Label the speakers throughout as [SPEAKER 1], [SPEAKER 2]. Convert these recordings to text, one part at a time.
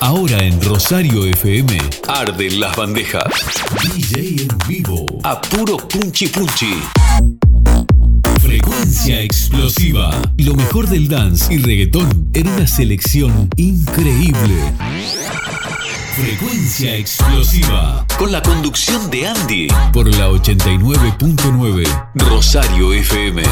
[SPEAKER 1] Ahora en Rosario FM, arden las bandejas. DJ en vivo, a puro punchi punchi. Frecuencia explosiva. Lo mejor del dance y reggaetón en una selección increíble. Frecuencia explosiva. Con la conducción de Andy. Por la 89.9 Rosario FM.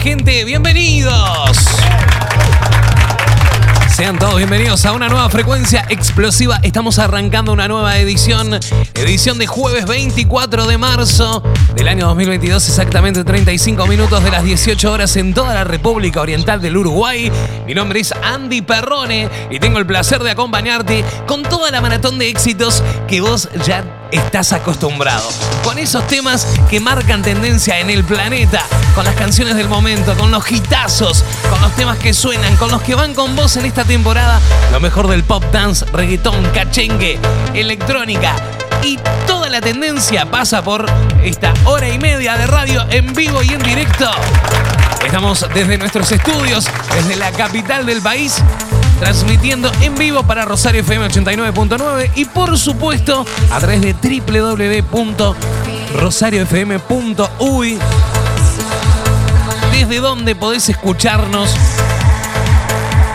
[SPEAKER 2] Gente? Bienvenidos. Sean todos bienvenidos a una nueva frecuencia explosiva. Estamos arrancando una nueva edición, edición de jueves 24 de marzo del año 2022, exactamente 35 minutos de las 18 horas en toda la República Oriental del Uruguay. Mi nombre es Andy Perrone y tengo el placer de acompañarte con toda la maratón de éxitos que vos ya estás acostumbrado. Con esos temas que marcan tendencia en el planeta, con las canciones del momento, con los hitazos, con los temas que suenan, con los que van con vos en esta temporada, lo mejor del pop dance, reggaetón, cachengue, electrónica. Y toda la tendencia pasa por esta hora y media de radio en vivo y en directo. Estamos desde nuestros estudios, desde la capital del país, transmitiendo en vivo para Rosario FM 89.9 y por supuesto a través de www.rosariofm.uy desde donde podés escucharnos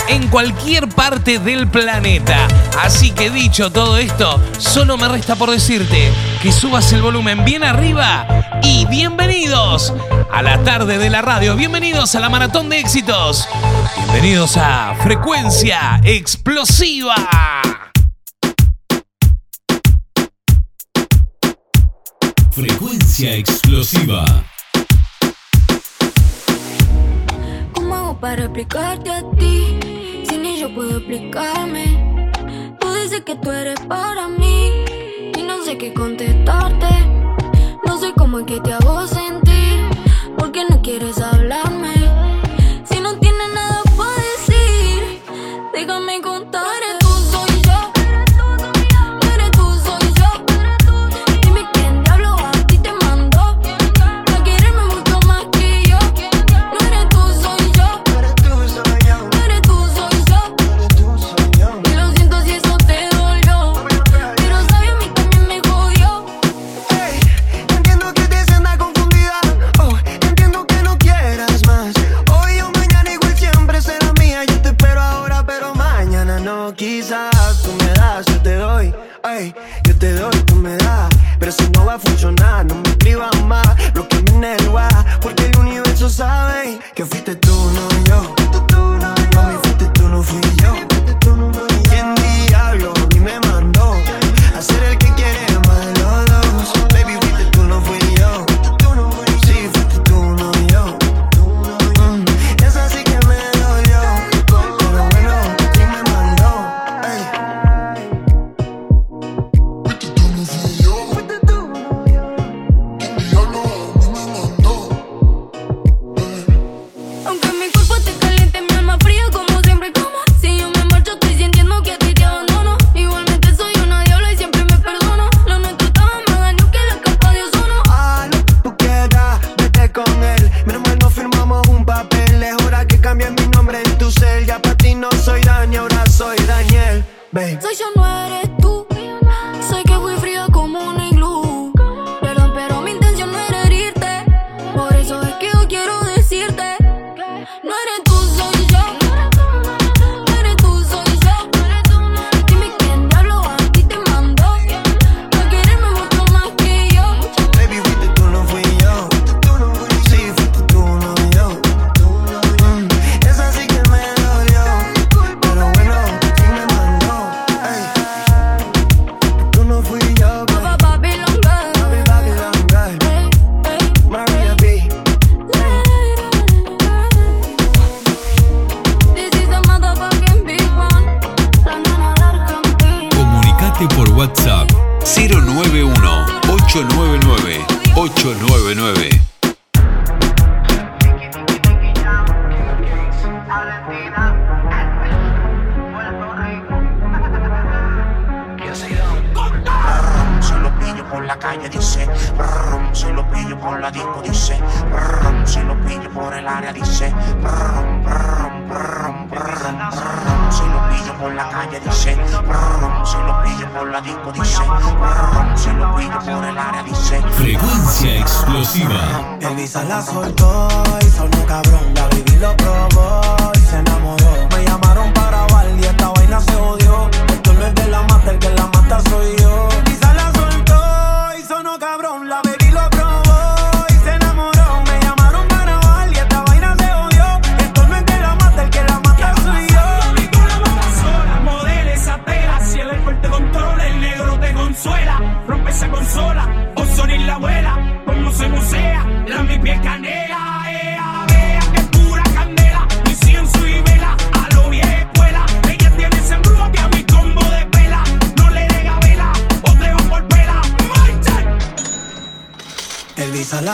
[SPEAKER 2] en cualquier parte del planeta. Así que dicho todo esto, solo me resta por decirte que subas el volumen bien arriba y bienvenidos a la tarde de la radio, bienvenidos a la maratón de éxitos, bienvenidos a Frecuencia Explosiva.
[SPEAKER 1] Frecuencia explosiva.
[SPEAKER 3] Para explicarte a ti? Si ni yo puedo explicarme. Tú dices que tú eres para mí y no sé qué contestarte. No sé cómo es que te hago sentir. Porque no quieres hablarme. Si no tienes nada para decir, déjame contar.
[SPEAKER 4] Elisa la soltó y sonó cabrón, la baby lo probó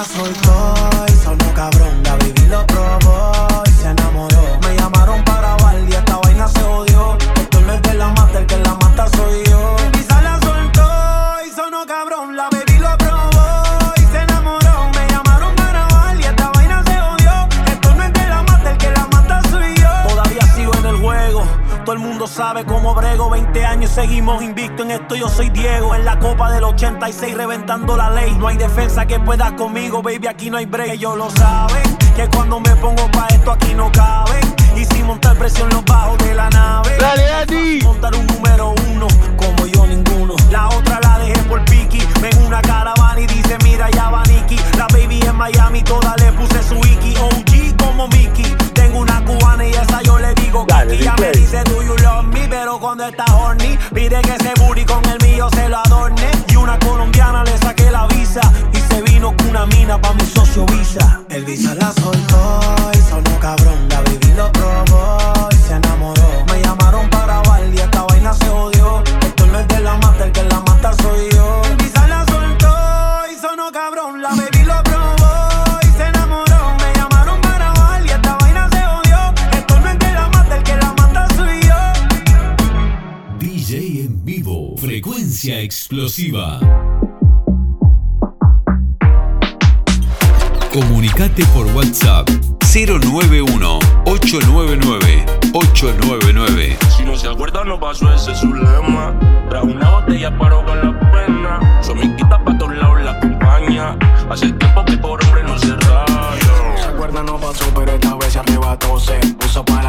[SPEAKER 4] la soltó y sonó cabrón, la baby lo probó y se enamoró. Me llamaron para y esta vaina se odió. Esto no es de la mata, el que la mata soy yo. Elisa la soltó y sonó cabrón, la baby lo probó y se enamoró. Me llamaron para y esta vaina se odió. Esto no es de la mata, el que la mata soy yo. Todavía sigo en el juego. Todo el mundo sabe cómo brego 20 años seguimos invicto en esto Yo soy Diego 86 reventando la ley. No hay defensa que pueda conmigo baby aquí no hay break. Ellos lo saben que cuando me pongo pa' esto aquí no caben. Y sin montar presión los bajos de la nave.
[SPEAKER 5] Dale, Andy.
[SPEAKER 4] Montar un número uno como yo ninguno. La otra la dejé por Piki Ven una caravana y dice mira ya va Nicky La baby en Miami toda le puse su wiki OG como Mickey Tengo una cubana y esa yo le digo Kiki Ya me dice do you love me Pero cuando está horny Pide que ese booty con el mío se lo saqué la visa Y se vino con una mina pa' mi socio Visa. El Visa la soltó y sonó cabrón. La baby lo probó y se enamoró. Me llamaron para bailar y esta vaina se odió Esto no es de la mata, el que la mata soy yo. El Visa la soltó y sonó cabrón. La baby lo probó y se enamoró. Me llamaron para bailar y esta vaina se odió Esto no es de la mata, el que la mata soy yo.
[SPEAKER 1] DJ en vivo. Frecuencia explosiva. Comunicate por WhatsApp 091-899-899.
[SPEAKER 6] Si no se acuerda, no pasó ese es su lema. Trajo una botella, paró con la pena. Su amiguita pa' todos lados la acompaña. Hace tiempo que por hombre no se raya.
[SPEAKER 7] Se acuerda no pasó, pero esta vez se arrebató Se puso para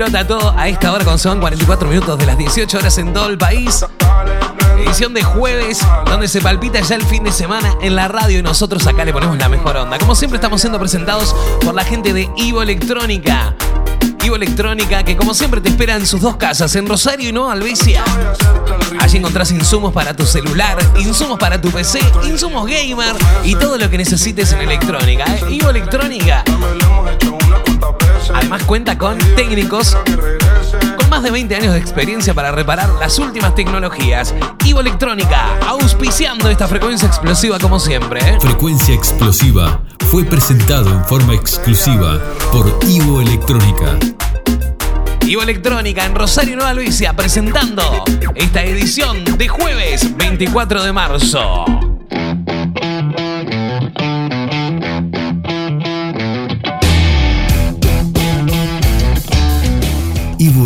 [SPEAKER 2] explota todo a esta hora con son 44 minutos de las 18 horas en todo el país. Edición de jueves, donde se palpita ya el fin de semana en la radio y nosotros acá le ponemos la mejor onda. Como siempre estamos siendo presentados por la gente de Ivo Electrónica. Ivo Electrónica, que como siempre te espera en sus dos casas, en Rosario y Nueva Albesia. Allí encontrás insumos para tu celular, insumos para tu PC, insumos gamer y todo lo que necesites en electrónica. ¿eh? Ivo Electrónica. Además cuenta con técnicos con más de 20 años de experiencia para reparar las últimas tecnologías. Ivo Electrónica, auspiciando esta frecuencia explosiva como siempre. ¿eh?
[SPEAKER 1] Frecuencia explosiva fue presentado en forma exclusiva por Ivo Electrónica.
[SPEAKER 2] Ivo Electrónica en Rosario Nueva Luisa presentando esta edición de jueves 24 de marzo.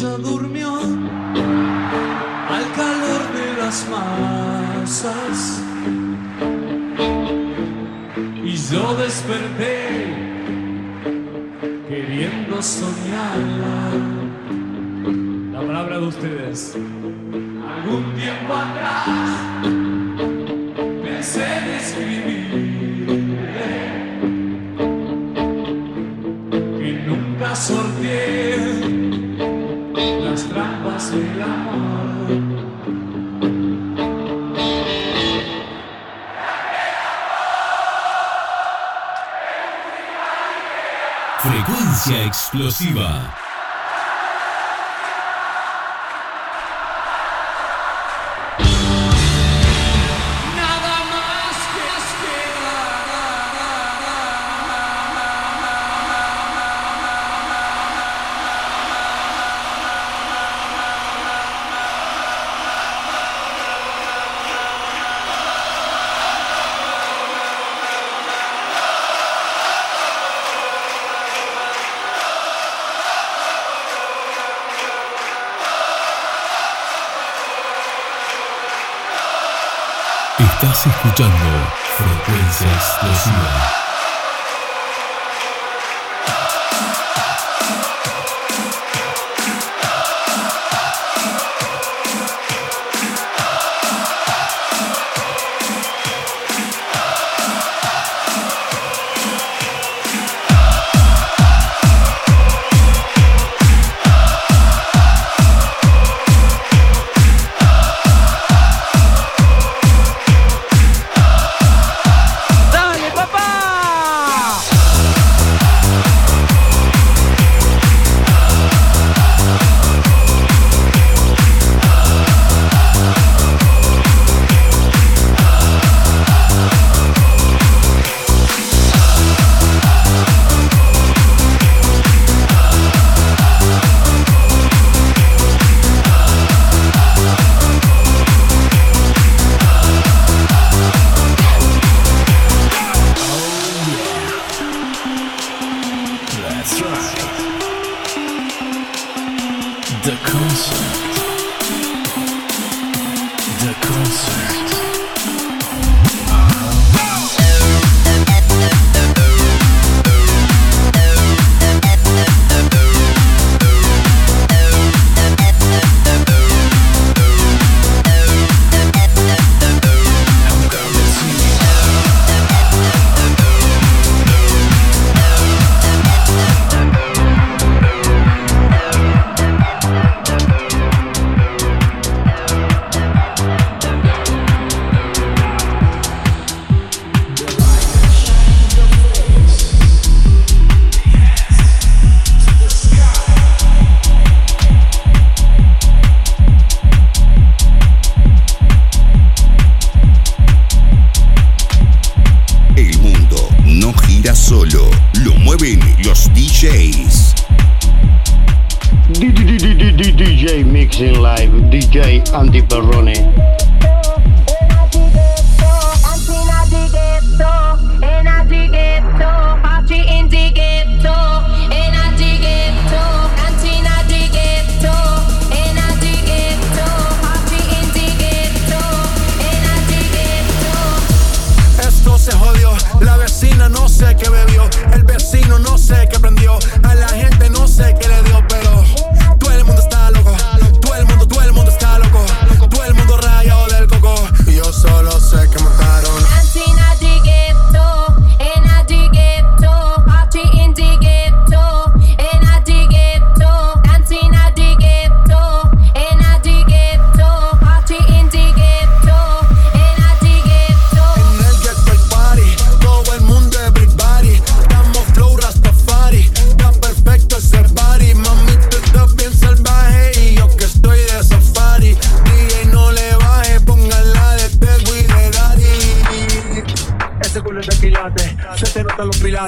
[SPEAKER 8] Durmió al calor de las masas y yo desperté queriendo soñarla. La palabra de ustedes. Algún tiempo atrás pensé en y nunca sorteé
[SPEAKER 1] Frecuencia explosiva. Escuchando Frecuencia explosiva.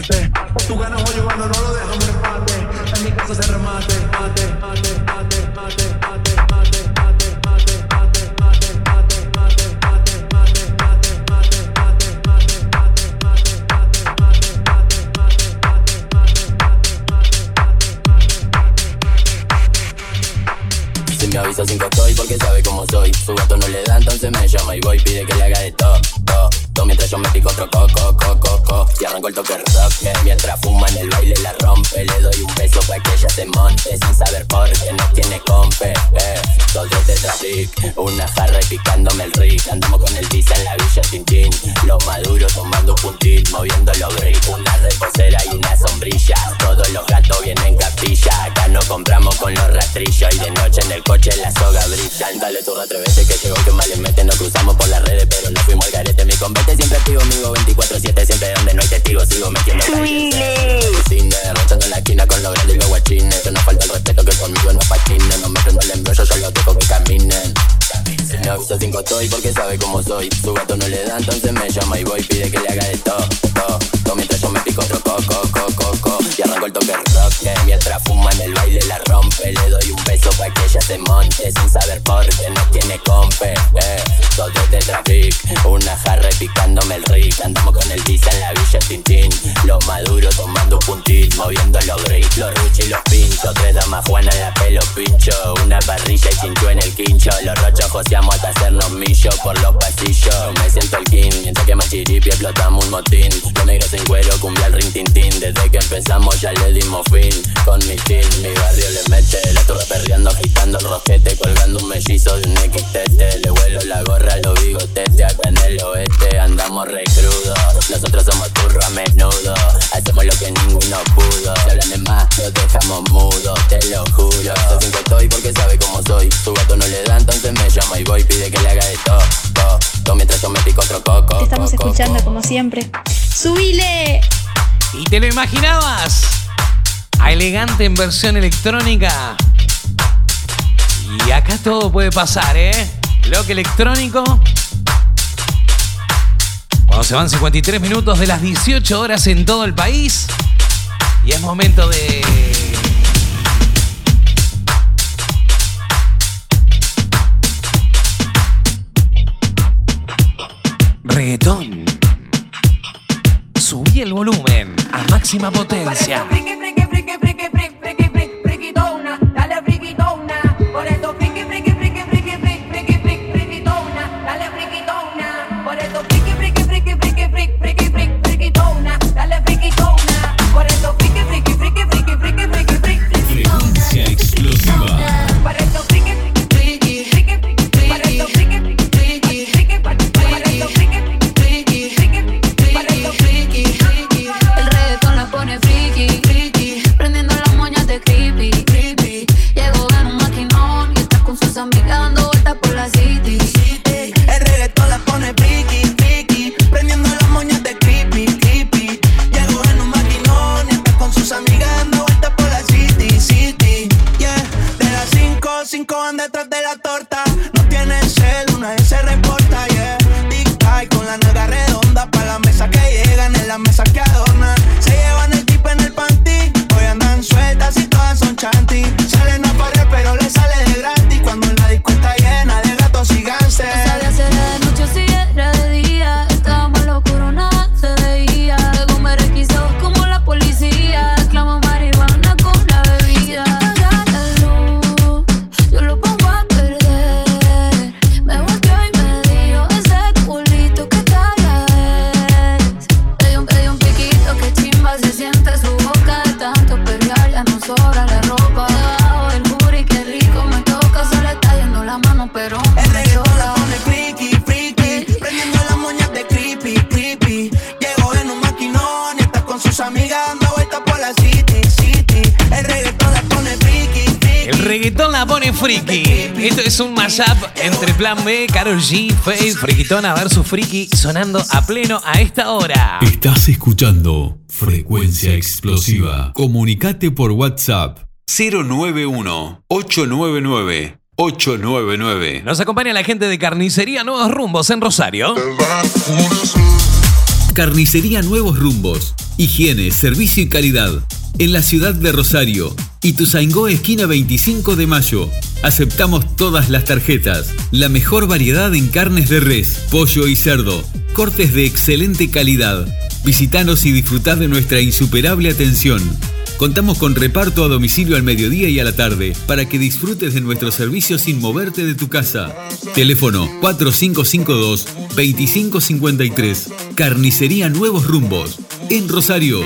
[SPEAKER 9] Pilates, tú ganas hoy jugando, no lo dejamos en empate, en mi casa se remate, mate, mate, mate,
[SPEAKER 10] me avisa cinco estoy porque sabe cómo soy Su gato no le da, entonces me llama y voy Pide que le haga de todo, todo, todo Mientras yo me pico otro coco, el toque rock eh, Mientras fuma en el baile la rompe. Le doy un beso pa' que ella se monte Sin saber por qué no tiene compe eh. Dos de tetrabric Una jarra y picándome el rick. Andamos con el visa en la villa Tintín Los maduros tomando un puntín Moviendo los bricks Una reposera y una sombrilla. Todos los gatos vienen capilla. Acá no compramos con los rastrillos. Y de noche en el coche la soga brilla. Dale tu atrévete que llegó que mal le mete. Nos cruzamos por las redes pero no fuimos al garete. Mi convete siempre activo, amigo 24-7 Siempre donde no hay testigos. Sigo metiendo Cine, rochando en la esquina con los grandes y los guachines. Que no falta el respeto que conmigo no patinen No me prendo el embrollo, yo los dejo que caminen me avisa cinco estoy porque sabe cómo soy. Su gato no le da, entonces me llama y voy Pide que le haga de todo, todo, todo Mientras yo me pico otro coco, coco, coco. Y arranco el toque rock eh, Mientras fuma en el baile la rompe. Le doy un beso pa' que ella se monte Sin saber por qué no tiene compe eh. Dos de tetrabric Una jarra y picándome el rick Andamos con el visa en la villa Tintín. Los maduros tomando un puntín Moviendo los bricks, los ruchis y los pinchos Tres damas Juana en la pelo pincho. Una parrilla y cincho en el quincho. Los rochos joseamos hasta hacernos millo por los pasillos. Me siento el king Mientras que machiripi explotamos un motín. Los negros en cuero cumbia el ring tintín Desde que empezamos ya le dimos fin Con mi team, mi barrio le mete La torre perreando, agitando el rosquete Colgando un mellizo de un XTT Le vuelo la gorra los bigotetes Acá en el oeste. Andamos re crudos Nosotros somos turro a menudo. Hacemos lo que ninguno pudo. Si hablan de más, los dejamos mudos Te lo juro. Soy cinco estoy porque sabe cómo soy. Su gato no le da, entonces me llama y voy. Pide que le haga de todo, Mientras yo me pico otro coco
[SPEAKER 11] Te estamos
[SPEAKER 10] coco,
[SPEAKER 11] escuchando como siempre. ¡Subile!
[SPEAKER 2] ¿Y te lo imaginabas? A elegante en versión electrónica. Y acá todo puede pasar, ¿eh? Bloque electrónico. Cuando se van 53 minutos de las 18 horas en todo el país. Y es momento de. Reggaetón. Subí el volumen a máxima potencia.
[SPEAKER 12] un
[SPEAKER 2] mashup entre Plan B, Carol G, Faith, Friquitona versus Friki sonando a pleno a esta hora.
[SPEAKER 1] Estás escuchando Frecuencia Explosiva. Comunicate por WhatsApp 091 899 899.
[SPEAKER 2] Nos acompaña la gente de Carnicería Nuevos Rumbos en Rosario.
[SPEAKER 1] Carnicería Nuevos Rumbos. Higiene, servicio y calidad en la ciudad de Rosario, y Ituzaingó esquina 25 de mayo. Aceptamos todas las tarjetas. La mejor variedad en carnes de res, pollo y cerdo. Cortes de excelente calidad. Visítanos y disfrutad de nuestra insuperable atención. Contamos con reparto a domicilio al mediodía y a la tarde para que disfrutes de nuestros servicios sin moverte de tu casa. Teléfono 4552-2553. Carnicería Nuevos Rumbos, en Rosario.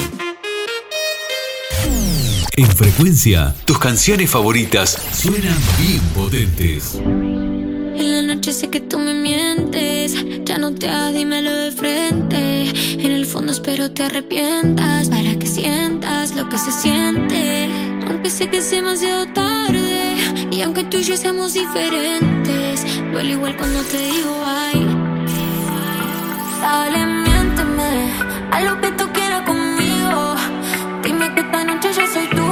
[SPEAKER 1] En frecuencia, tus canciones favoritas suenan bien potentes.
[SPEAKER 13] En la noche sé que tú me mientes, ya no te hagas, dímelo de frente. En el fondo espero te arrepientas para que sientas lo que se siente. Aunque sé que es demasiado tarde y aunque tú y yo seamos diferentes, duele igual cuando te digo ay. Dale, miénteme a lo que tú quieras conmigo. Dime que esta noche yo soy tú.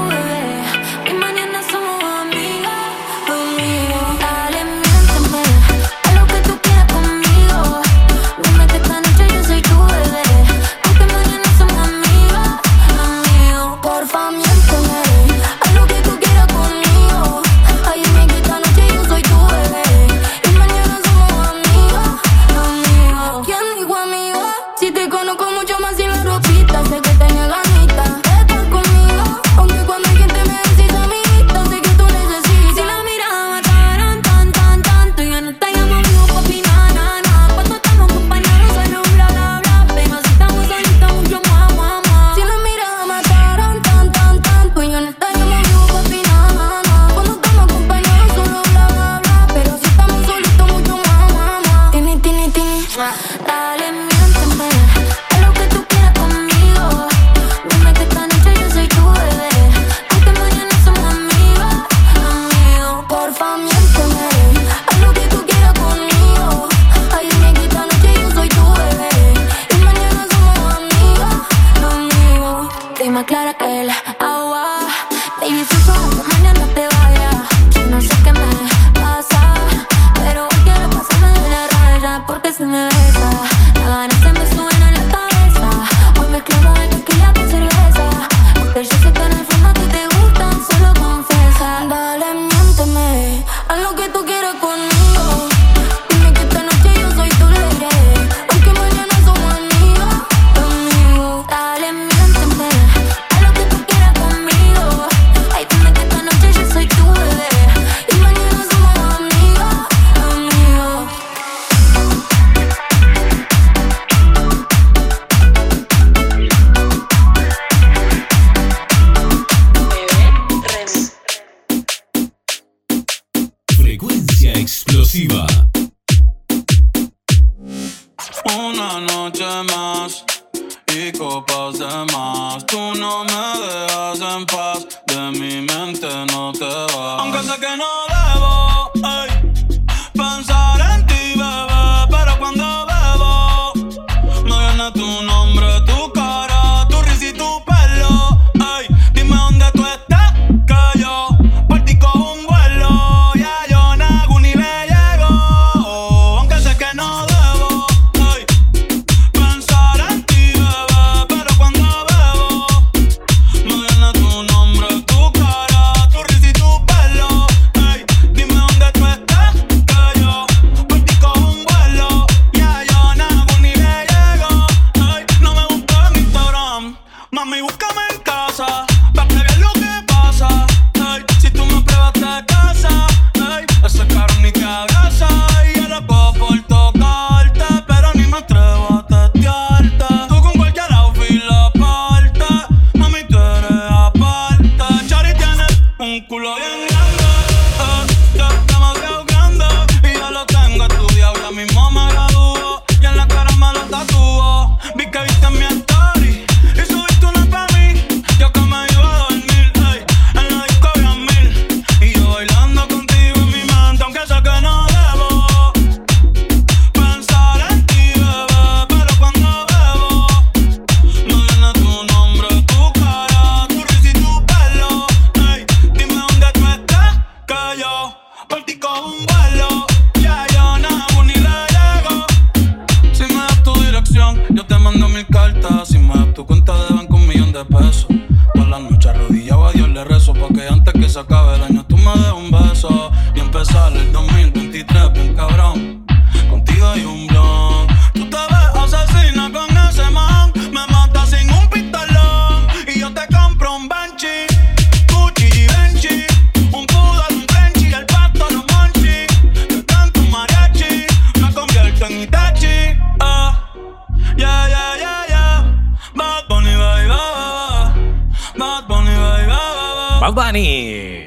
[SPEAKER 14] Bad Bunny.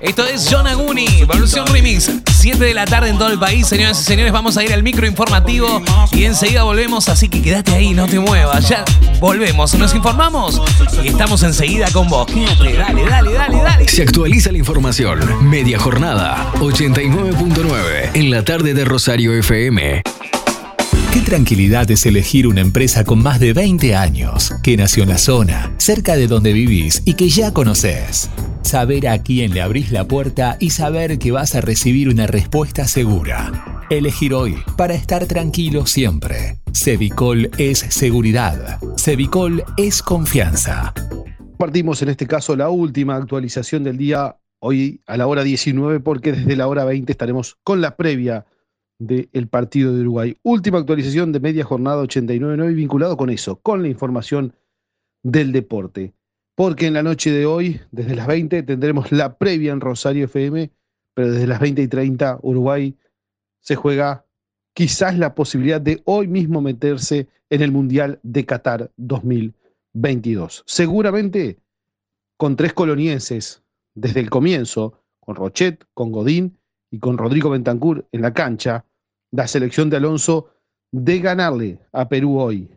[SPEAKER 2] Esto es John Aguni, versión remix. 7 de la tarde en todo el país, señoras y señores. Vamos a ir al micro informativo y enseguida volvemos. Así que quédate ahí, no te muevas. Ya volvemos, nos informamos y estamos enseguida con vos. Quédate, dale, dale, dale, dale.
[SPEAKER 1] Se actualiza la información. Media jornada 89.9 en la tarde de Rosario FM.
[SPEAKER 15] Qué tranquilidad es elegir una empresa con más de 20 años, que nació en la zona, cerca de donde vivís y que ya conoces. Saber a quién le abrís la puerta y saber que vas a recibir una respuesta segura. Elegir hoy para estar tranquilo siempre. Cevicol es seguridad. Cevicol es confianza.
[SPEAKER 16] Partimos en este caso la última actualización del día, hoy a la hora 19, porque desde la hora 20 estaremos con la previa del partido de Uruguay. Última actualización de media jornada 89.9 vinculado con eso, con la información del deporte. Porque en la noche de hoy, desde las 20, tendremos la previa en Rosario FM, pero desde las 20 y 30 Uruguay se juega quizás la posibilidad de hoy mismo meterse en el Mundial de Qatar 2022. Seguramente con tres colonienses desde el comienzo, con Rochet, con Godín y con Rodrigo Bentancur en la cancha, la selección de Alonso de ganarle a Perú hoy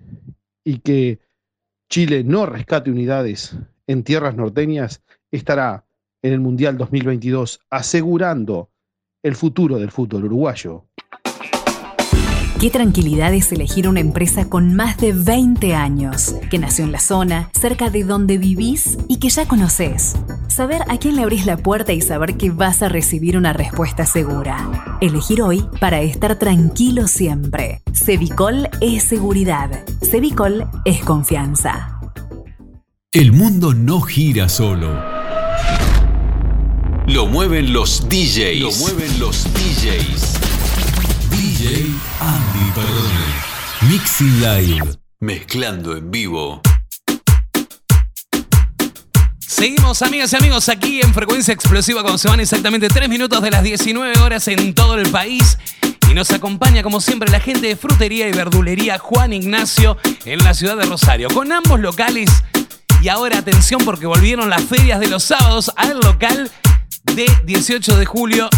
[SPEAKER 16] y que Chile no rescate unidades en tierras norteñas, estará en el Mundial 2022 asegurando el futuro del fútbol uruguayo.
[SPEAKER 17] Qué tranquilidad es elegir una empresa con más de 20 años, que nació en la zona, cerca de donde vivís y que ya conoces. Saber a quién le abrís la puerta y saber que vas a recibir una respuesta segura. Elegir hoy para estar tranquilo siempre. Cevicol es seguridad. Cevicol es confianza.
[SPEAKER 1] El mundo no gira solo. Lo mueven los DJs. Lo mueven los DJs. DJ Andy Perdone. Mixing Live. Mezclando en vivo.
[SPEAKER 2] Seguimos, amigas y amigos, aquí en Frecuencia Explosiva cuando se van exactamente 3 minutos de las 19 horas en todo el país. Y nos acompaña, como siempre, la gente de Frutería y Verdulería Juan Ignacio en la ciudad de Rosario. Con ambos locales. Y ahora atención porque volvieron las ferias de los sábados al local de 18 de julio.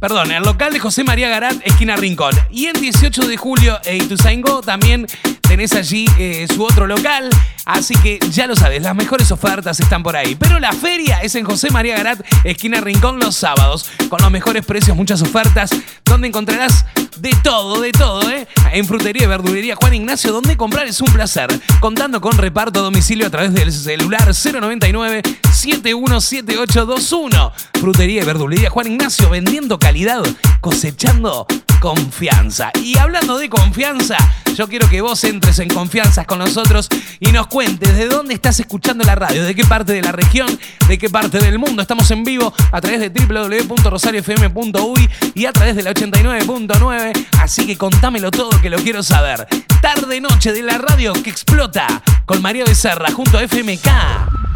[SPEAKER 2] Perdón, el local de José María Garat, esquina Rincón. Y en 18 de julio Ituzaingó también tenés allí eh, su otro local. Así que ya lo sabes, las mejores ofertas están por ahí. Pero la feria es en José María Garat, esquina Rincón, los sábados. Con los mejores precios, muchas ofertas. Donde encontrarás de todo, de todo, ¿eh? En Frutería y Verdulería Juan Ignacio, donde comprar es un placer. Contando con reparto a domicilio a través del celular 099 717821. Frutería y Verdulería Juan Ignacio, vendiendo calidad, cosechando confianza. Y hablando de confianza, yo quiero que vos entres en confianza con nosotros y nos cuentes de dónde estás escuchando la radio, de qué parte de la región, de qué parte del mundo. Estamos en vivo a través de www.rosariofm.uy y a través de la 89.9. Así que contámelo todo que lo quiero saber. Tarde noche de la radio que explota con María Becerra junto a FMK.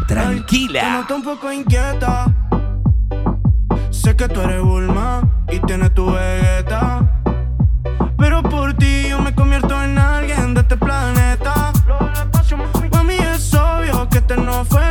[SPEAKER 2] Tranquila.
[SPEAKER 9] Sé que tú eres Bulma y tienes tu vegeta. Pero por ti yo me convierto en alguien de este planeta. Mami, es obvio que este no fue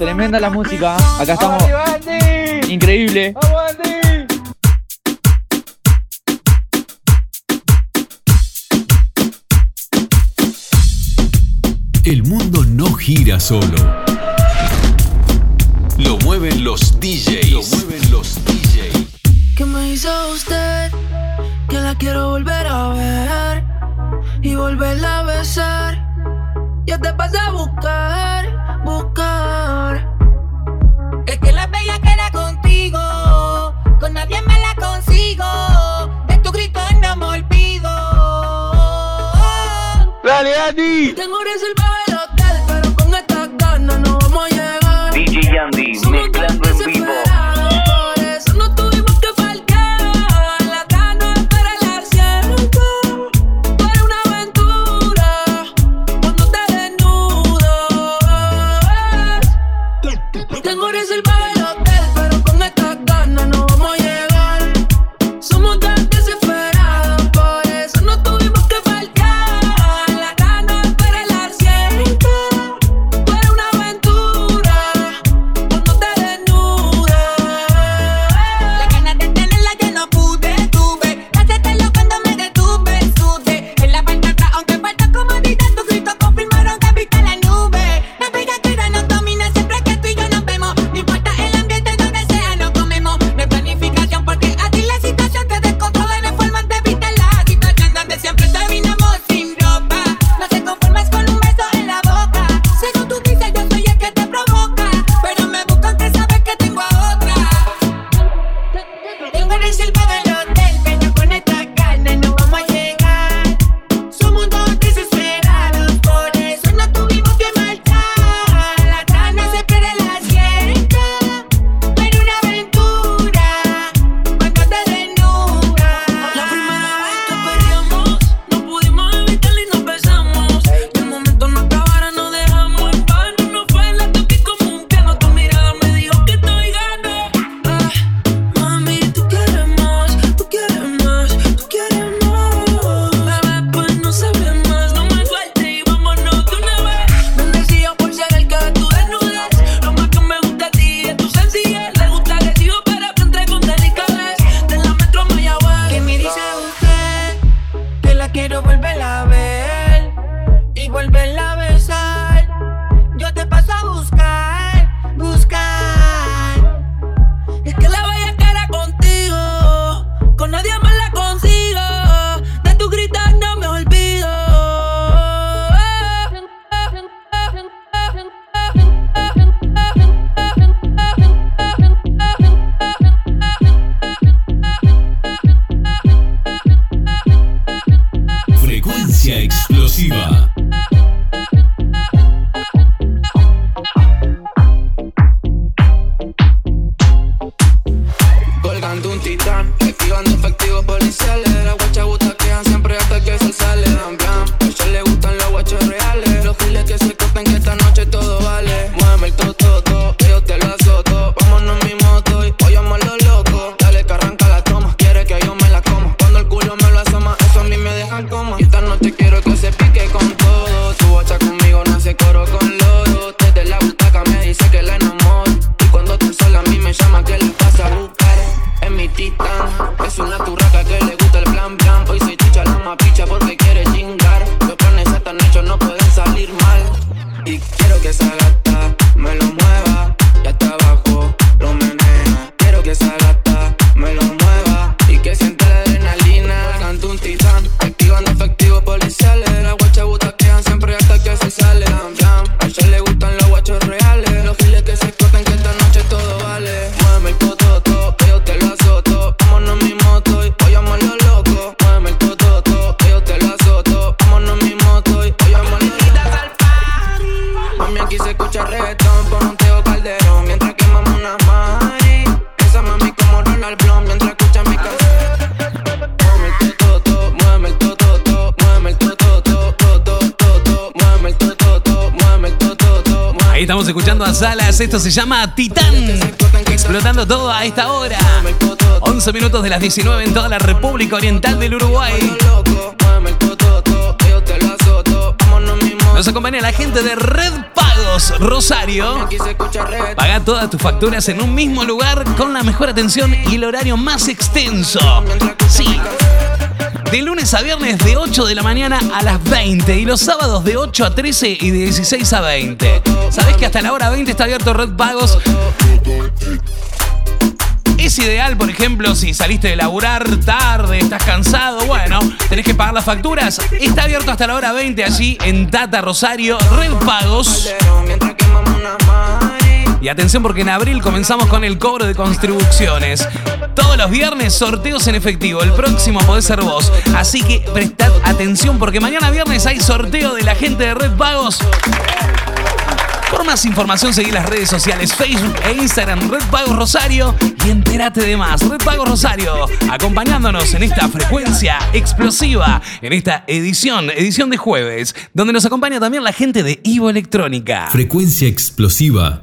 [SPEAKER 18] Tremenda la música. Acá estamos. Increíble.
[SPEAKER 1] El mundo no gira solo. Lo mueven los DJs. Lo mueven los DJs.
[SPEAKER 19] ¿Qué me hizo usted? Que la quiero volver a ver y volverla a besar. Yo te pasé a buscar
[SPEAKER 18] Dani.
[SPEAKER 19] Tengo eres el bebé
[SPEAKER 2] esto se llama Titán. Explotando todo a esta hora. 11 minutos de las 19 en toda la República Oriental del Uruguay. Nos acompaña la gente de Red Pagos Rosario. Paga todas tus facturas en un mismo lugar con la mejor atención y el horario más extenso. Sí. De lunes a viernes de 8 de la mañana a las 20 y los sábados de 8 a 13 y de 16 a 20. ¿Sabés que hasta la hora 20 está abierto Red Pagos? Es ideal, por ejemplo, si saliste de laburar tarde, estás cansado, bueno, tenés que pagar las facturas. Está abierto hasta la hora 20 allí en Tata Rosario, Red Pagos. Y atención porque en abril comenzamos con el cobro de contribuciones. Todos los viernes sorteos en efectivo. El próximo podés ser vos. Así que prestad atención porque mañana viernes hay sorteo de la gente de Red Pagos. Por más información seguí las redes sociales Facebook e Instagram Red Pagos Rosario y entérate de más. Red Pagos Rosario, acompañándonos en esta frecuencia explosiva, en esta edición, edición de jueves, donde nos acompaña también la gente de Ivo Electrónica.
[SPEAKER 1] Frecuencia explosiva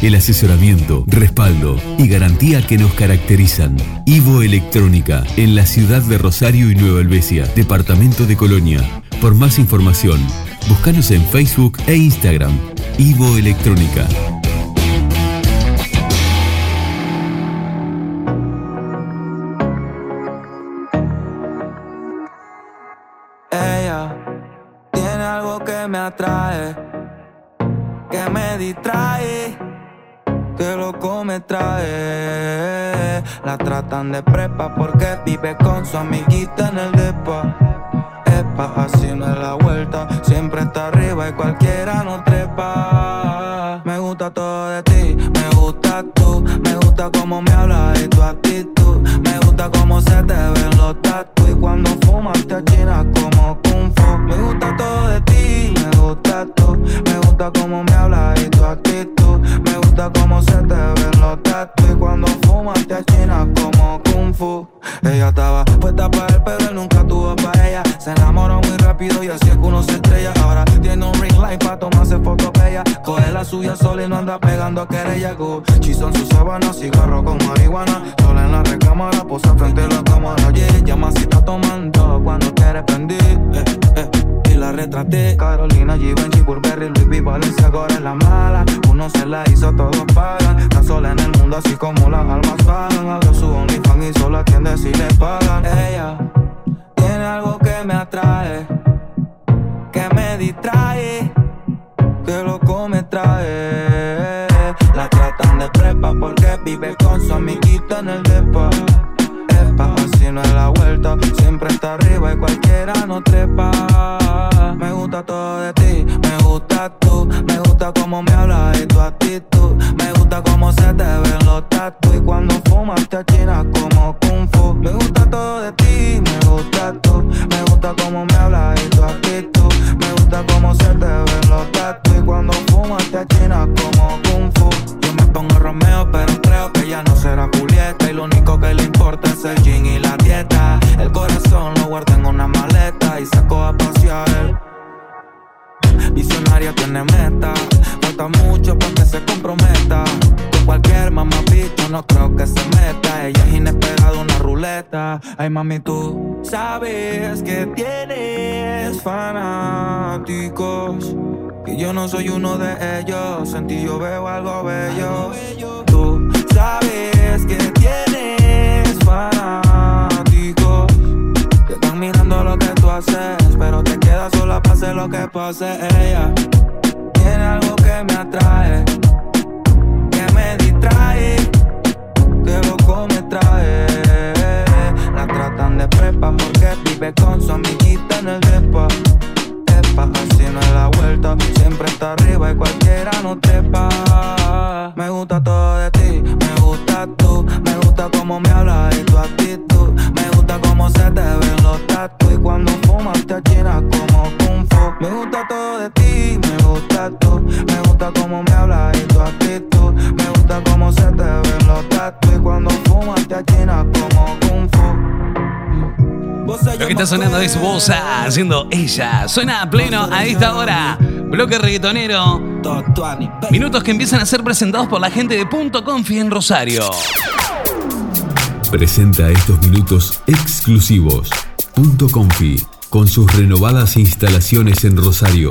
[SPEAKER 1] El asesoramiento, respaldo y garantía que nos caracterizan. Ivo Electrónica, en la ciudad de Rosario y Nueva Helvecia, departamento de Colonia. Por más información, búscanos en Facebook e Instagram. Ivo Electrónica.
[SPEAKER 20] Ella tiene algo que me atrae, que me distrae, que loco me trae. La tratan de prepa porque vive con su amiguita en el depa. Epa, así no es la vuelta, siempre está arriba y cualquiera no trepa. Me gusta todo de ti, me gusta tú, me gusta cómo me hablas y tu actitud. Me gusta cómo se te ven los tatu y cuando fumas te achinas como kung fu. Me gusta todo de ti, me gusta tú, me gusta cómo me hablas y tu actitud. Cómo se te ven los tatu y cuando fumas te achinas como kung fu. Ella estaba puesta para él, pero él nunca tuvo para ella. Se enamoró muy rápido y así es que uno se estrella. Ahora tiene un ring light para tomarse fotos bella. Coge la suya sola y no anda pegando a querella. Gucci son sus sábanas, cigarro con marihuana. Sola en la recámara, posa frente a la cámara. Yeah, llama si está tomando cuando quiere prender. Eh, eh, la retraté. Carolina, Givenchy, Burberry, Louis V, Valencia, ahora es la mala. Uno se la hizo, todos pagan. Está sola en el mundo, así como las almas pagan. Abrió su OnlyFans y solo atiende si le pagan. Ella tiene algo que me atrae, que me distrae, que loco me trae. La tratan de prepa porque vive con su amiguita en el depa. Epa, así no es la vuelta, siempre está arriba y cualquiera no trepa. Me gusta cómo se te ven los tatu y cuando fumas te achinas como kung fu. Me gusta todo de ti, me gusta tú, me gusta cómo me hablas y tu actitud. Me gusta cómo se te ven los tatu y cuando fumas te achinas como kung fu. Yo me pongo Romeo, pero creo que ya no será Julieta y lo único que le importa es el gin y la dieta. El corazón lo guarda en una maleta y saco a pasear Visionaria tiene meta, falta mucho para que se comprometa. Con cualquier mamapito no creo que se meta. Ella es inesperada, una ruleta. Ay mami, tú sabes que tienes fanáticos. Y yo no soy uno de ellos. En ti yo veo algo bello. Tú sabes que tienes fanáticos. Que están mirando lo que tú haces, pero te quedas sola hacer lo que pase. Ella me atrae, que me distrae, que loco me trae. La tratan de prepa porque vive con su amiguita en el depa. Epa, así no es la vuelta, siempre está arriba y cualquiera no trepa. Me gusta todo de ti, me gusta tú, me gusta cómo me hablas y tu actitud. Me gusta cómo se te ven los tatu y cuando fumas te achinas como kung fu.
[SPEAKER 2] Me gusta lo que está sonando es Bosa haciendo ella. Suena a pleno a esta hora. Bloque reggaetonero. Minutos que empiezan a ser presentados por la gente de Punto Confi en Rosario.
[SPEAKER 1] Presenta estos minutos exclusivos. Punto Confi, con sus renovadas instalaciones en Rosario.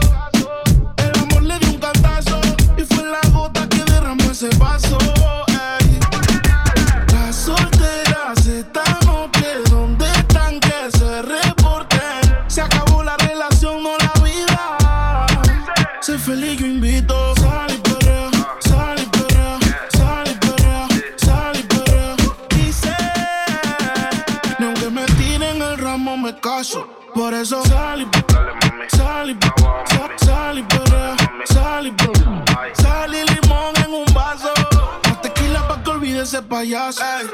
[SPEAKER 9] Payaso. Ey,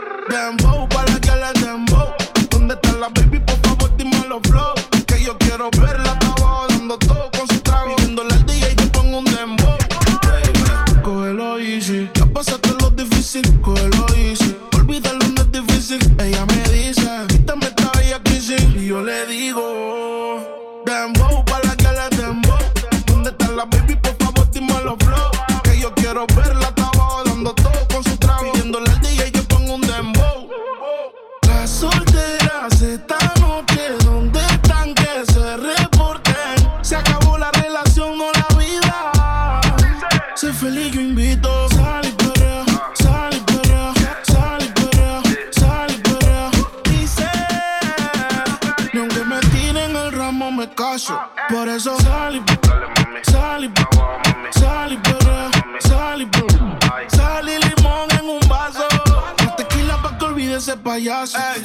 [SPEAKER 9] payaso.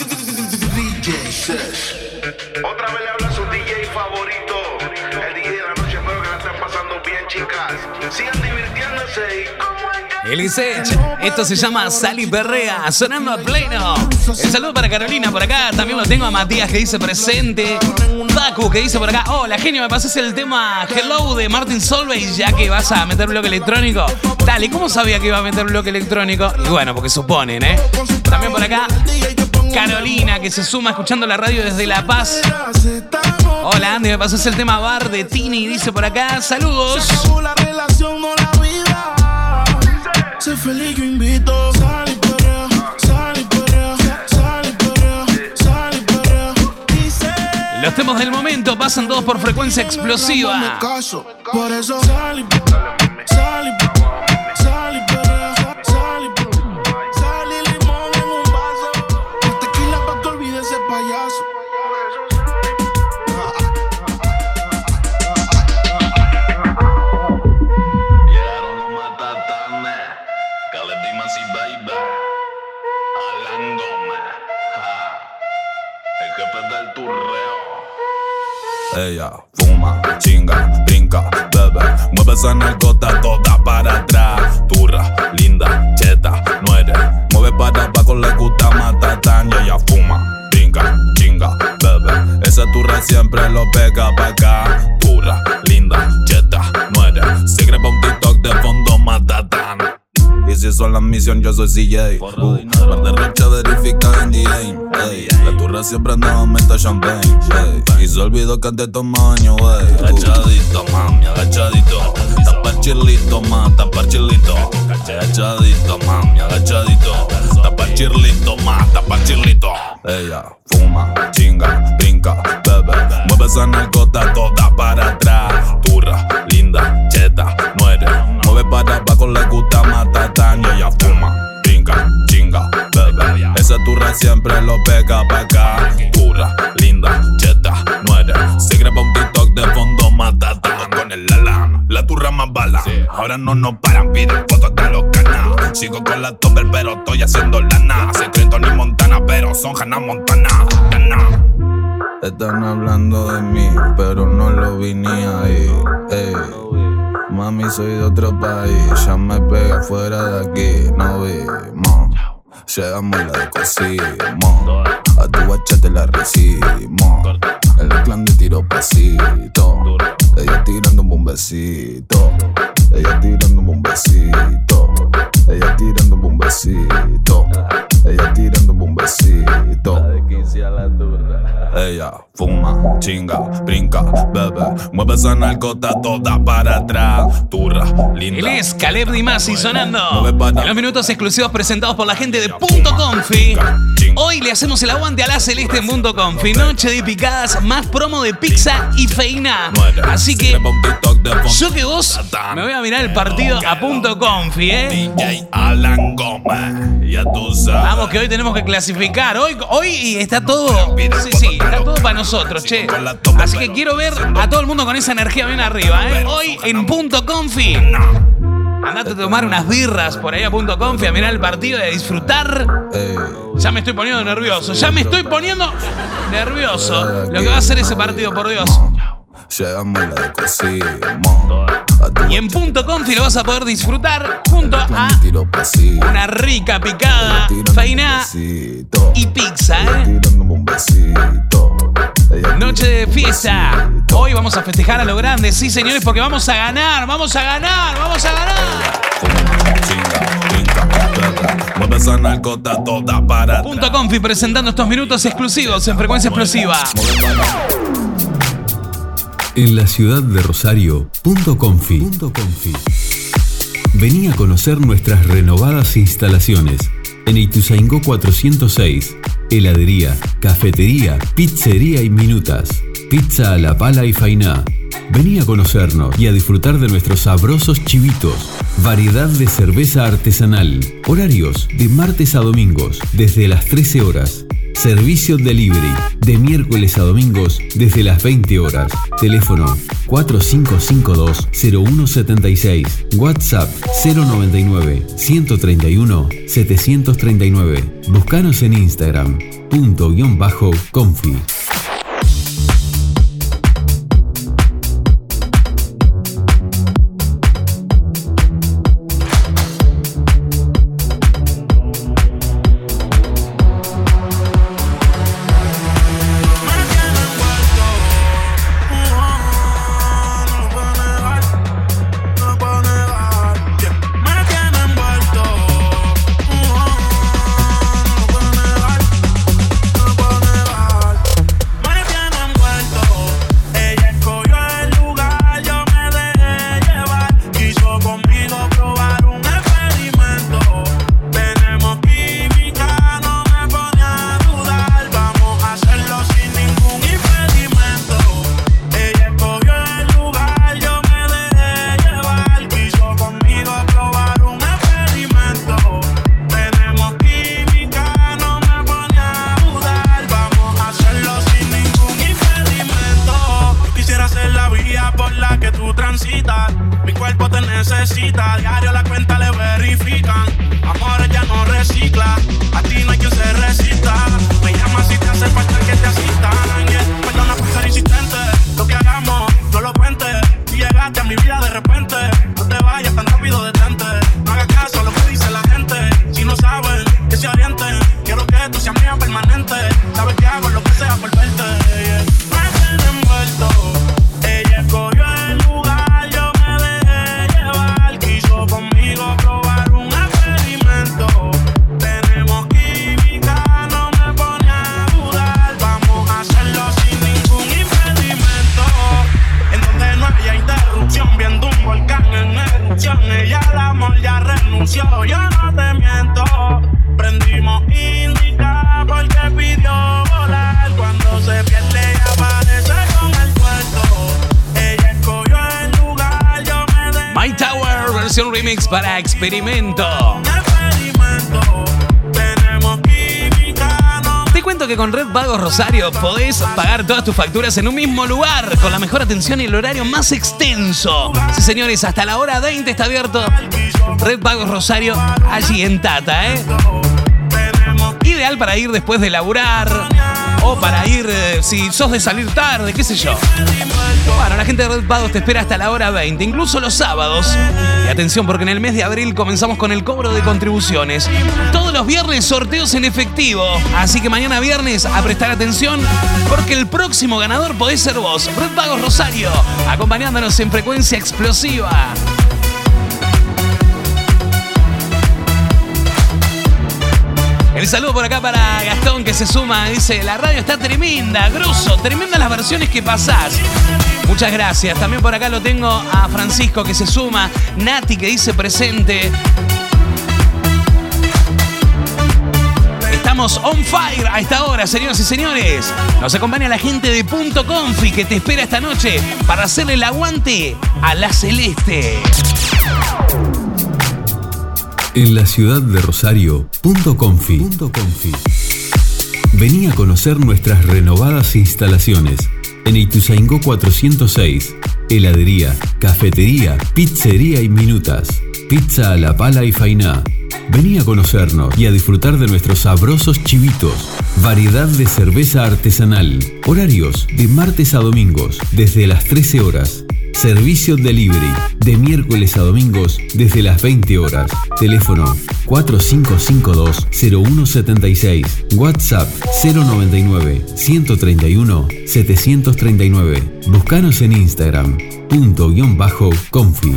[SPEAKER 7] DJ Otra vez le habla su DJ favorito. El DJ de la noche, espero que la estén pasando bien, chicas. Sigan divirtiéndose y.
[SPEAKER 2] Esto se llama Sally Berrea, sonando a pleno. El saludo para Carolina por acá, también lo tengo a Matías que dice presente. Daku que dice por acá, hola genio, me pases el tema Hello de Martin Solveig, ya que vas a meter bloque electrónico. Dale, ¿cómo sabía que iba a meter bloque electrónico? Y bueno, porque suponen, ¿eh? También por acá, Carolina que se suma escuchando la radio desde La Paz. Hola Andy, me pasas el tema Bar de Tini, dice por acá, saludos.
[SPEAKER 9] Se acabó la relación, no la vida. Sé feliz, yo invito. Sal y perrea, sal y perrea, sal y perrea, sal y perrea. Dice,
[SPEAKER 2] Los temas del momento pasan todos por frecuencia explosiva.
[SPEAKER 9] Por eso sal y
[SPEAKER 21] Ella fuma, chinga, brinca, bebe, mueve esa nalgota toda para atrás. Turra, linda, cheta, no. Mueve para abajo, le gusta matatán. Y ella fuma, brinca, chinga, bebe. Esa turra siempre lo pega pa' acá. Si son la misión, yo soy CJ. Uh, par de racha verifica en. Ey, la turra siempre andaba meta champagne. ey. Y se olvidó que antes toma años, wey. Agachadito, mami, agachadito. Tapar chirlito, ma, tapar chirlito. Agachadito, mami, agachadito. Tapar chirlito, ma, tapar chirlito. Ella fuma, chinga, brinca, bebe. Mueve esa nalgota toda para atrás. Turra, linda, cheta, no eres. Mueve para abajo, turra siempre lo pega pa' acá. Turra, linda, cheta, no eres. Se graba un TikTok de fondo matatán. Con el Alan, la turra más bala. Ahora no nos paran, piden fotos hasta los canales. Sigo con la topper, pero estoy haciendo lana. Se creen Tony Montana, pero son Hannah Montana. Están hablando de mí, pero no lo vi ni ahí. Ey. Mami, soy de otro país, ya me pega fuera de aquí, no vimos. Llegamos la descosimos. A tu guacha te la recibimos. El clan de tiro pasito. Ella tirando un bombecito. Ella tirando un bombecito. Ella tirando un bombecito. Ella tirando un bombecito. Ella fuma, chinga, brinca, bebe. Mueve esa narcota toda para atrás. Turra, linda.
[SPEAKER 2] Él es Caleb Dimasi sonando. En los minutos exclusivos presentados por la gente de Punto Confi. Hoy le hacemos el aguante a la Celeste en Punto Confi. Noche de picadas, más promo de pizza y feina. Así que yo que vos me voy a mirar el partido a Punto Confi, ¿eh?
[SPEAKER 21] DJ Alan Gómez, ya tú sabes.
[SPEAKER 2] Vamos que hoy tenemos que clasificar. Hoy, hoy está todo. Sí, sí, está todo para nosotros, che. Así que quiero ver a todo el mundo con esa energía bien arriba, ¿eh? Hoy en Punto Confi. Andate a tomar unas birras por ahí a Punto Confi, a mirar el partido y a disfrutar. Ya me estoy poniendo nervioso, ya me estoy poniendo nervioso. Lo que va a ser ese partido, por Dios.
[SPEAKER 21] Y
[SPEAKER 2] en Punto Confi lo vas a poder disfrutar junto a una rica picada, feina y pizza, ¿eh? Noche de fiesta. Hoy vamos a festejar a lo grande, sí señores, porque vamos a ganar, vamos a ganar, vamos a ganar. Punto Confi presentando estos minutos exclusivos en frecuencia explosiva.
[SPEAKER 1] En la ciudad de Rosario, Punto Confi. Punto Confi. Vení a conocer nuestras renovadas instalaciones en Ituzaingó 406. Heladería, cafetería, pizzería y minutas. Pizza a la pala y fainá. Vení a conocernos y a disfrutar de nuestros sabrosos chivitos. Variedad de cerveza artesanal. Horarios de martes a domingos desde las 13 horas. Servicio delivery de miércoles a domingos desde las 20 horas. Teléfono 4552-0176. WhatsApp 099 131 739. Búscanos en Instagram. Punto guion bajo confi.
[SPEAKER 2] Pagar todas tus facturas en un mismo lugar, con la mejor atención y el horario más extenso. Sí, señores, hasta la hora 20 está abierto Red Pagos Rosario allí en Tata, ¿eh? Ideal para ir después de laburar o para ir eh, si sos de salir tarde, qué sé yo. Bueno, la gente de Red Pagos te espera hasta la hora 20, incluso los sábados. Atención, porque en el mes de abril comenzamos con el cobro de contribuciones. Todos los viernes sorteos en efectivo. Así que mañana viernes a prestar atención, porque el próximo ganador podés ser vos. Red Pagos Rosario, acompañándonos en frecuencia explosiva. El saludo por acá para Gastón que se suma. Dice, la radio está tremenda, grosso, tremendas las versiones que pasás. Muchas gracias. También por acá lo tengo a Francisco que se suma. Nati que dice presente. Estamos on fire a esta hora, señoras y señores. Nos acompaña la gente de Punto Confi que te espera esta noche para hacerle el aguante a la Celeste.
[SPEAKER 1] En la ciudad de Rosario, Punto Confi. Confi. Vení a conocer nuestras renovadas instalaciones. En Ituzaingó 406, heladería, cafetería, pizzería y minutas. Pizza a la pala y fainá. Vení a conocernos y a disfrutar de nuestros sabrosos chivitos. Variedad de cerveza artesanal. Horarios de martes a domingos desde las 13 horas. Servicio delivery de miércoles a domingos desde las 20 horas. Teléfono 4552-0176. WhatsApp 099-131-739. Búscanos en Instagram. Punto guion bajo confi.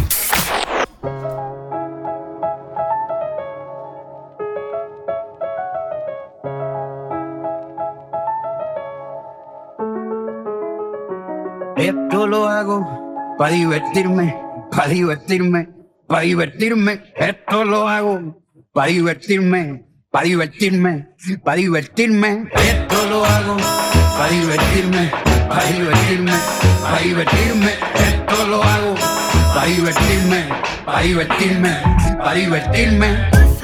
[SPEAKER 22] Esto lo hago para divertirme, para divertirme, para divertirme. Esto lo hago para divertirme, para divertirme, para divertirme. Esto lo hago para divertirme, para divertirme, para divertirme. Esto lo hago para divertirme, para divertirme, para divertirme.
[SPEAKER 19] Near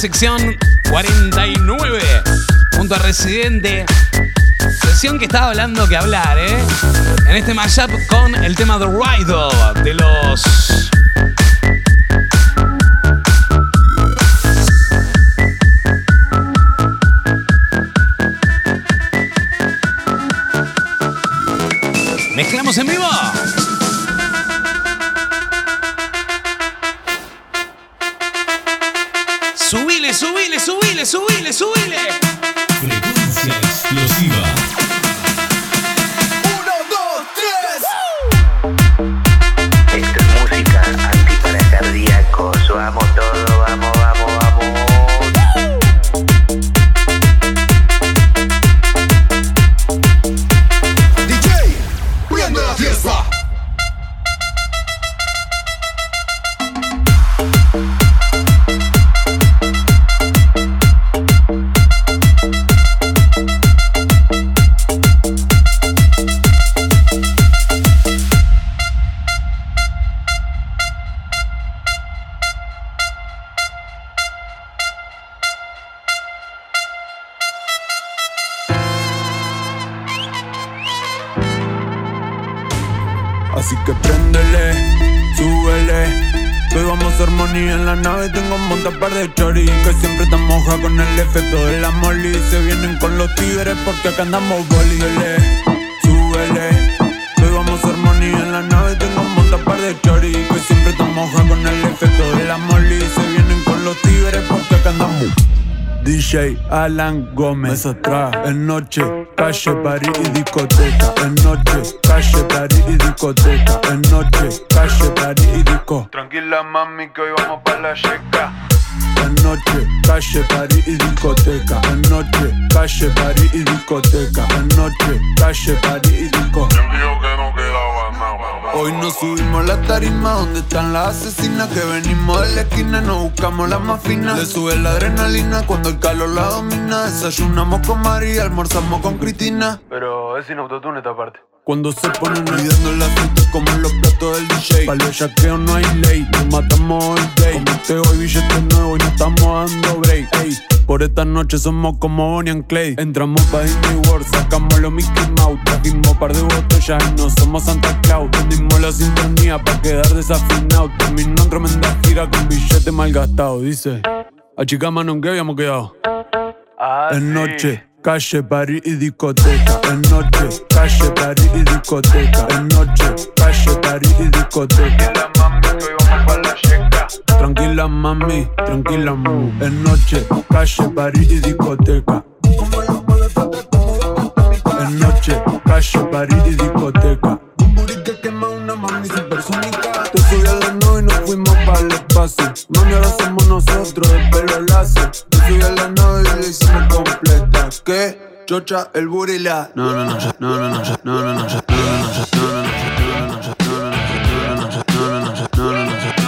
[SPEAKER 2] sección 49 junto a Residente. Sección que estaba hablando que hablar, ¿eh? En este mashup con el tema The Rider de los. ¿Mezclamos en vivo?
[SPEAKER 23] Acá andamos boli. Súbele. Que hoy vamos a hacer money en la nave. Tengo un montón par de chori que siempre están moja con el efecto de la molly. Se vienen con los tigres porque acá andamos. DJ Alan Gómez atrás En noche, calle, party y discoteca En noche, calle, party y discoteca En noche, calle, party y disco Tranquila mami que hoy vamos pa' la checa En noche, calle, party y discoteca En noche, calle, party y discoteca En noche, calle, party y disco Hoy nos subimos a la tarima donde están las asesinas que venimos de la esquina, nos buscamos la más fina. Le sube la adrenalina cuando el calor la domina. Desayunamos con María, almorzamos con Cristina.
[SPEAKER 24] Pero es sin autotune esta parte.
[SPEAKER 23] Cuando se ponen midiendo las frutas como en los platos del DJ. Para los yaqueos no hay ley, nos matamos el day. Te hoy billetes nuevos y no estamos dando break. Ey, por esta noche somos como Bonnie and Clay. Entramos pa' Disney World, sacamos los Mickey Mouse. Trajimos par de botellas y no somos Santa Claus. Vendimos la sintonía pa' quedar desafinado. Terminó en tremenda gira con billete mal gastado. Dice, a chica mano en qué habíamos quedado. en noche, calle, party y discoteca. En noche, calle, party y discoteca. En noche, calle, party y discoteca. Tranquila mami, tranquila mami. En noche, calle, party y discoteca. En noche, calle, party y discoteca. Espacio. Mami, ahora somos nosotros, el pelo subí a la nave y la hicimos completa. ¿Qué? Chocha, el booty la. No, no, no, no, no, no, no, no, no, no, no, no, ya, no, no, no, ya, no, no, no, ya, no, no, no, ya, no, no, no, ya, no, no, no, ya, no, no, no, ya,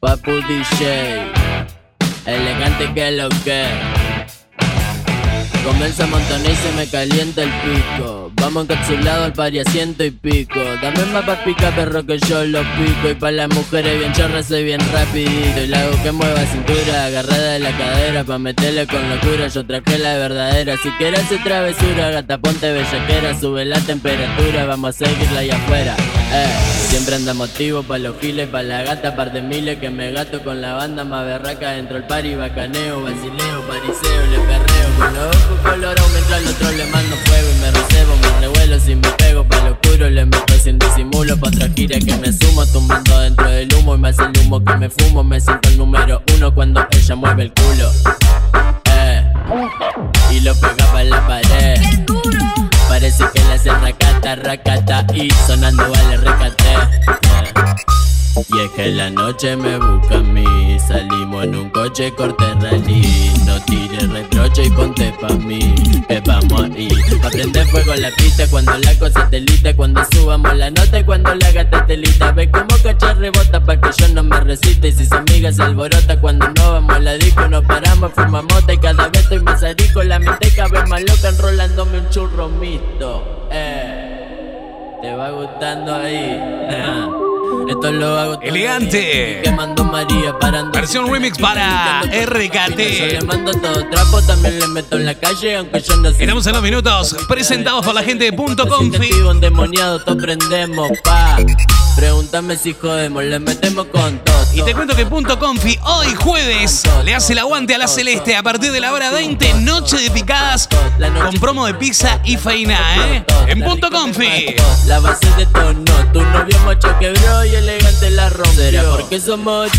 [SPEAKER 25] Papu DJ, elegante que lo que. Comienza a montonar y se me calienta el pico. Vamos encapsulado al pari a ciento y pico. Dame más pa' pica perro que yo lo pico. Y pa' las mujeres bien chorras soy bien rapidito. Y la hago que mueva cintura, agarrada de la cadera. Pa' meterle con locura, yo traje la verdadera. Si quieres hacer travesura, gata ponte bellaquera. Sube la temperatura, vamos a seguirla ahí afuera. Eh, siempre anda motivo pa' los giles, pa' la gata, par de miles que me gato con la banda más berraca dentro del party, bacaneo, vacileo, pariseo, le perreo con los ojos colorados mientras al otro le mando fuego y me recebo, me revuelo si me pego pa' lo oscuro, le meto sin disimulo pa' otra que me sumo, tumbando dentro del humo y me hace el humo que me fumo, me siento el número uno cuando ella mueve el culo. Eh, y lo pega pa' la pared. Parece que le hace racata, racata y sonando vale recate. Y es que la noche me busca a mí. Salimos en un coche corte rally. No tires reproche y ponte pa' mí. Que vamos ahí Pa' prender fuego la pista cuando la cosa te lita. Cuando subamos la nota y cuando la gata te lita. Ve como cachar rebota pa' que yo no me resista Y si su amiga se alborota cuando no vamos a la disco Nos paramos, fumamos y cada vez estoy más arico La mente vez más loca enrolándome un churro mixto Eh, te va gustando ahí Esto lo hago
[SPEAKER 2] Elegante.
[SPEAKER 25] Quemando María parando.
[SPEAKER 2] Versión remix para RKT. Estamos en los minutos presentados por la gente de Punto Confi.
[SPEAKER 25] Endemoniado, prendemos, pa.
[SPEAKER 10] Pregúntame si jodemos, le metemos con todo.
[SPEAKER 2] Y te cuento que Punto Confi hoy jueves le hace el aguante a la Celeste a partir de la hora 20, noche de picadas con promo de pizza y feina, ¿eh? En Punto Confi.
[SPEAKER 10] La base de tono, tu novio macho quebró y elegante la rompió. ¿Será porque somos?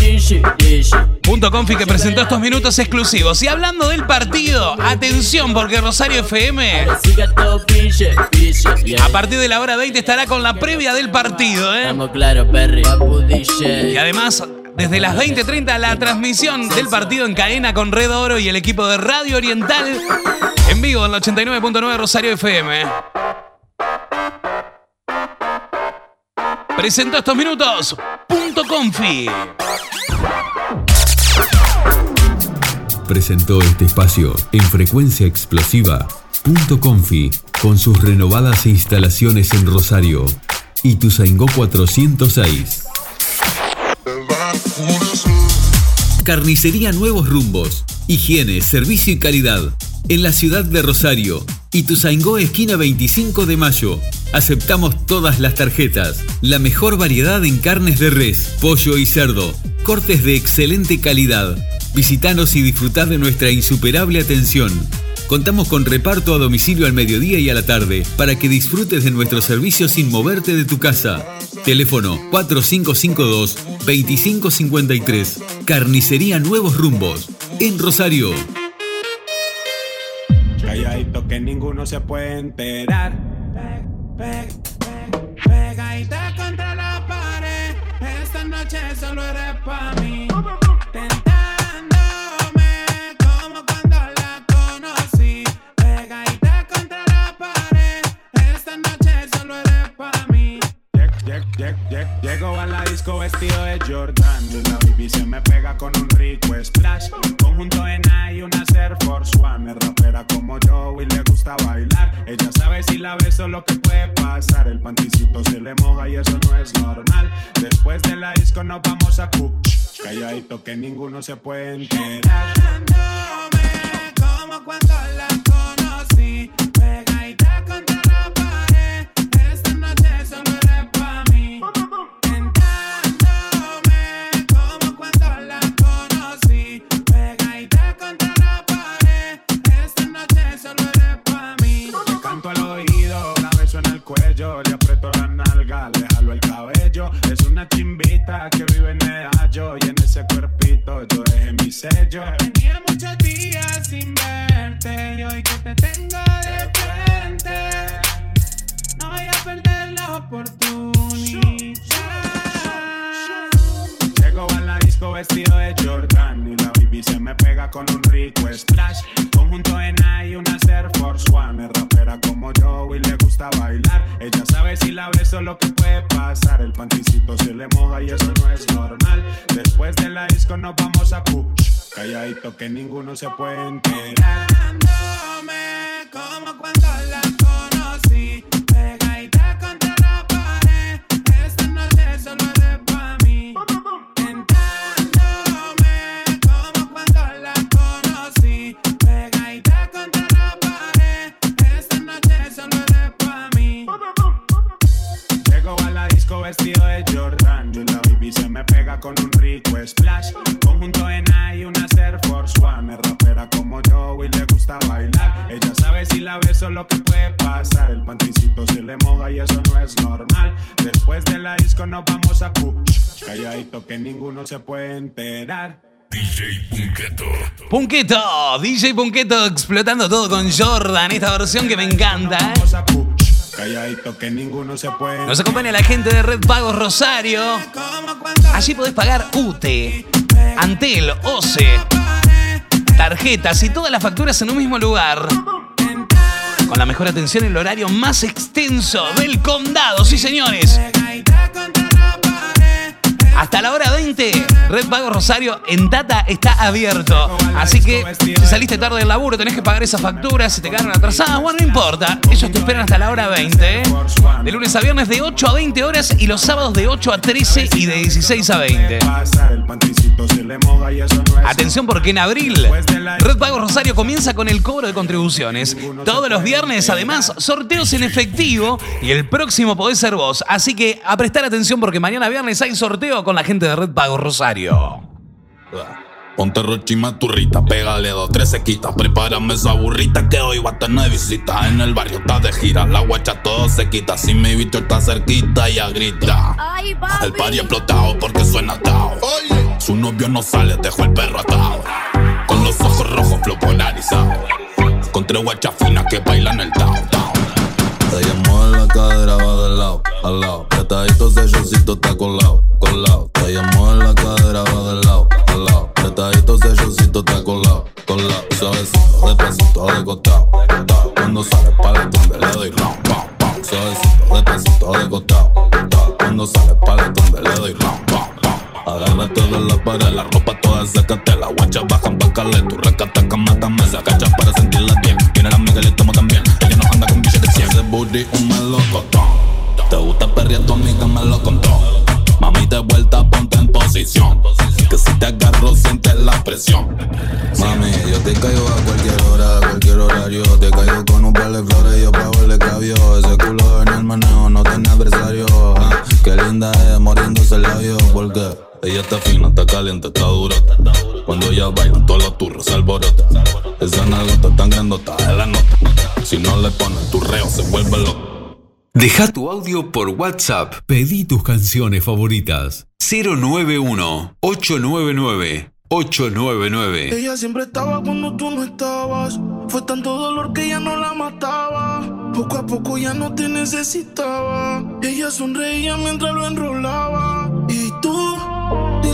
[SPEAKER 2] Punto Confi que presentó estos minutos exclusivos. Y hablando del partido, atención porque Rosario FM a partir de la hora 20 estará con la previa del partido, ¿eh?
[SPEAKER 10] Claro, Perry. Papu DJ.
[SPEAKER 2] Y además, desde las 20.30 la transmisión del partido en cadena con Red Oro y el equipo de Radio Oriental en vivo en la 89.9 Rosario FM. Presento estos minutos. Punto Confi.
[SPEAKER 1] Presentó este espacio en frecuencia explosiva. Punto Confi, con sus renovadas instalaciones en Rosario. Y Tuzaingó 406. Carnicería Nuevos Rumbos. Higiene, servicio y calidad. En la ciudad de Rosario. Ituzaingó, esquina 25 de mayo. Aceptamos todas las tarjetas. La mejor variedad en carnes de res, pollo y cerdo. Cortes de excelente calidad. Visitanos y disfrutad de nuestra insuperable atención. Contamos con reparto a domicilio al mediodía y a la tarde para que disfrutes de nuestro servicio sin moverte de tu casa. Teléfono 4552-2553. Carnicería Nuevos Rumbos. En Rosario.
[SPEAKER 26] Que ninguno se enterar. Contra la pared. Esta noche solo eres pa' mí. Llego a la disco vestido de Jordan. La baby se me pega con un rico splash. Conjunto en y una Air Force One. Es rapera como yo y le gusta bailar. Ella sabe si la beso lo que puede pasar. El panticito se le moja y eso no es normal. Después de la disco nos vamos a cu Calladito que ninguno se puede enterar. Como cuando la conocí que ninguno se puede enterar se puede enterar
[SPEAKER 1] DJ Punketo.
[SPEAKER 2] Punqueto, DJ Punqueto explotando todo con Jordan, esta versión que me encanta. ¿eh?
[SPEAKER 26] Calladito que ninguno se puede
[SPEAKER 2] Nos acompaña la gente de Red Pagos Rosario. Allí podés pagar UTE, Antel, OCE, tarjetas y todas las facturas en un mismo lugar. Con la mejor atención y el horario más extenso del condado, sí señores. Hasta la hora 20 Red Pago Rosario en Tata está abierto. Así que si saliste tarde del laburo, tenés que pagar esas facturas, si te quedaron atrasadas, bueno, no importa. Ellos te esperan hasta la hora 20. ¿eh? De lunes a viernes de 8 a 20 horas y los sábados de 8 a 13 y de 16 a 20. Atención porque en abril Red Pago Rosario comienza con el cobro de contribuciones. Todos los viernes, además, sorteos en efectivo y el próximo podés ser vos. Así que a prestar atención porque mañana viernes hay sorteo con la gente de Red Pago Rosario.
[SPEAKER 21] Ponte rochima turrita, pégale dos, tres sequitas. Prepárame esa burrita que hoy va a tener visita. En el barrio está de gira, la guacha todo se quita. Si mi bicho está cerquita, ya grita. El party explotado porque suena atado. Su novio no sale, dejó el perro atado. Con los ojos rojos, flow polarizado. Con tres guachas finas que bailan el tao, tao. Ella mueve la cadera, va de lado, al lado. Petadito ese está colado, colado. Ella mueve la cadera, va de lado, al lado. Petadito ese está colado, colado. Suavecito, despacito, de costado, costado. Cuando sale para el tumbe le doy round, pound, pound. Suavecito, despacito, de costado, costado. Cuando sale para el tumbe le doy round, pound, pound. Agárrate de la pared, la ropa toda sécate La guacha bajan pa' calé, tu 100 Ese booty un melocotón Te gusta perrear, tu amiga me lo contó. Mami, de vuelta, ponte en posición. Que si te agarro, sientes la presión. Mami, yo te caigo a cualquier hora, a cualquier horario. Te caigo con un par de flores, yo pago el cabio. Ese culo en el manejo no tiene adversario. Ah, Qué linda es, moriéndose el labio Porque ella está fina, está caliente, está dura Cuando ella baila, todos los turros se alborotan Esa nalgota tan grandota es la nota Si no le pones tu reo, se vuelve loco
[SPEAKER 1] Deja tu audio por WhatsApp. Pedí tus canciones favoritas. 091-899-899.
[SPEAKER 9] Ella siempre estaba cuando tú no estabas. Fue tanto dolor que ya no la mataba. Poco a poco ya no te necesitaba. Ella sonreía mientras lo enrolaba. Y tú,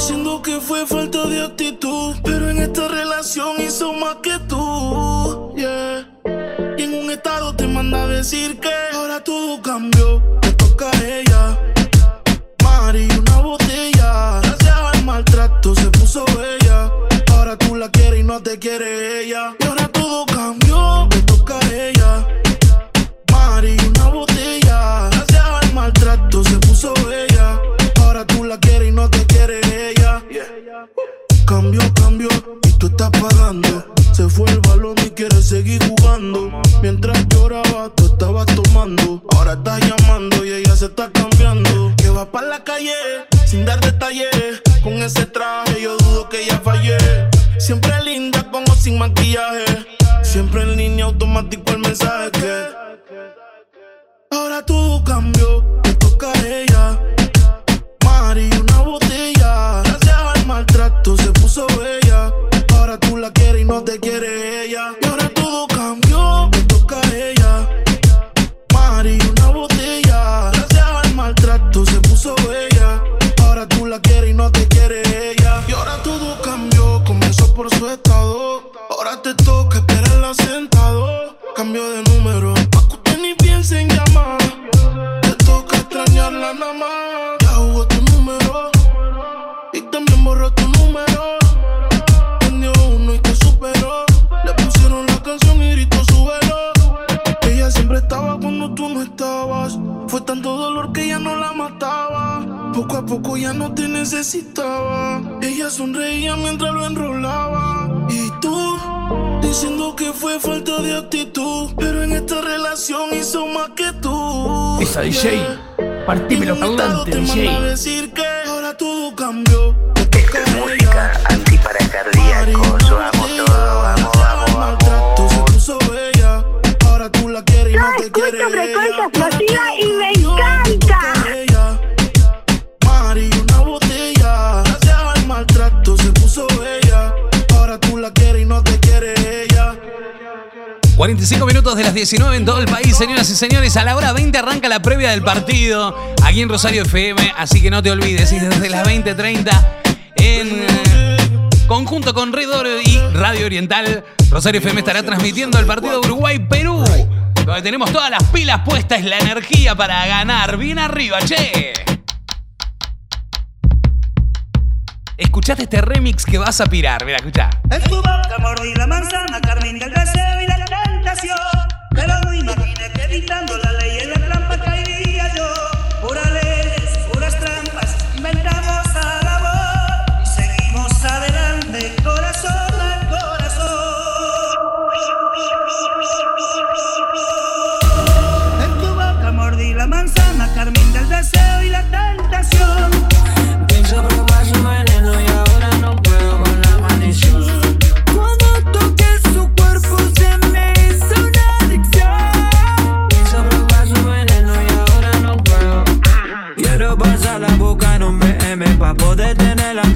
[SPEAKER 9] diciendo que fue falta de actitud. Pero en esta relación hizo más que tú. Yeah. Y en un estado te manda decir que ahora todo cambió. Te toca a ella. Mari, una botella. Gracias al maltrato se puso bella. Ahora tú la quieres y no te quiere ella. Cambio, cambio, y tú estás pagando. Se fue el balón y quieres seguir jugando. Mientras lloraba, tú estabas tomando. Ahora estás llamando y ella se está cambiando. Que va para la calle sin dar detalles. Con ese traje yo dudo que ella fallé. Siempre linda con o sin maquillaje. Siempre en línea automático el mensaje. Ahora todo cambió, tanto dolor que ya no la mataba. Poco a poco ya no te necesitaba. Ella sonreía mientras lo enrolaba. Y tú, diciendo que fue falta de actitud. Pero en esta relación hizo más que tú.
[SPEAKER 22] Esa DJ, partímelo cantante,
[SPEAKER 9] te
[SPEAKER 22] DJ.
[SPEAKER 9] manda a decir que ahora todo cambió. Te toca a
[SPEAKER 27] Música antiparacardíacos, vamos todo, vamos, vamos,
[SPEAKER 9] maltrato se puso bella. Ahora tú la quieres y no te quiere ella.
[SPEAKER 28] explosiva y me
[SPEAKER 2] 45 minutos de las 19 en todo el país, señoras y señores. A la hora 20 arranca la previa del partido aquí en Rosario FM, así que no te olvides. Y desde las 20.30 en conjunto con Redor y Radio Oriental, Rosario FM estará transmitiendo el partido Uruguay-Perú, donde tenemos todas las pilas puestas, la energía para ganar. Bien arriba, che. Escuchate este remix que vas a pirar. Mira, escucha.
[SPEAKER 29] El la manzana, Carmen del Deseo y canción, pero no imaginé que dictando la ley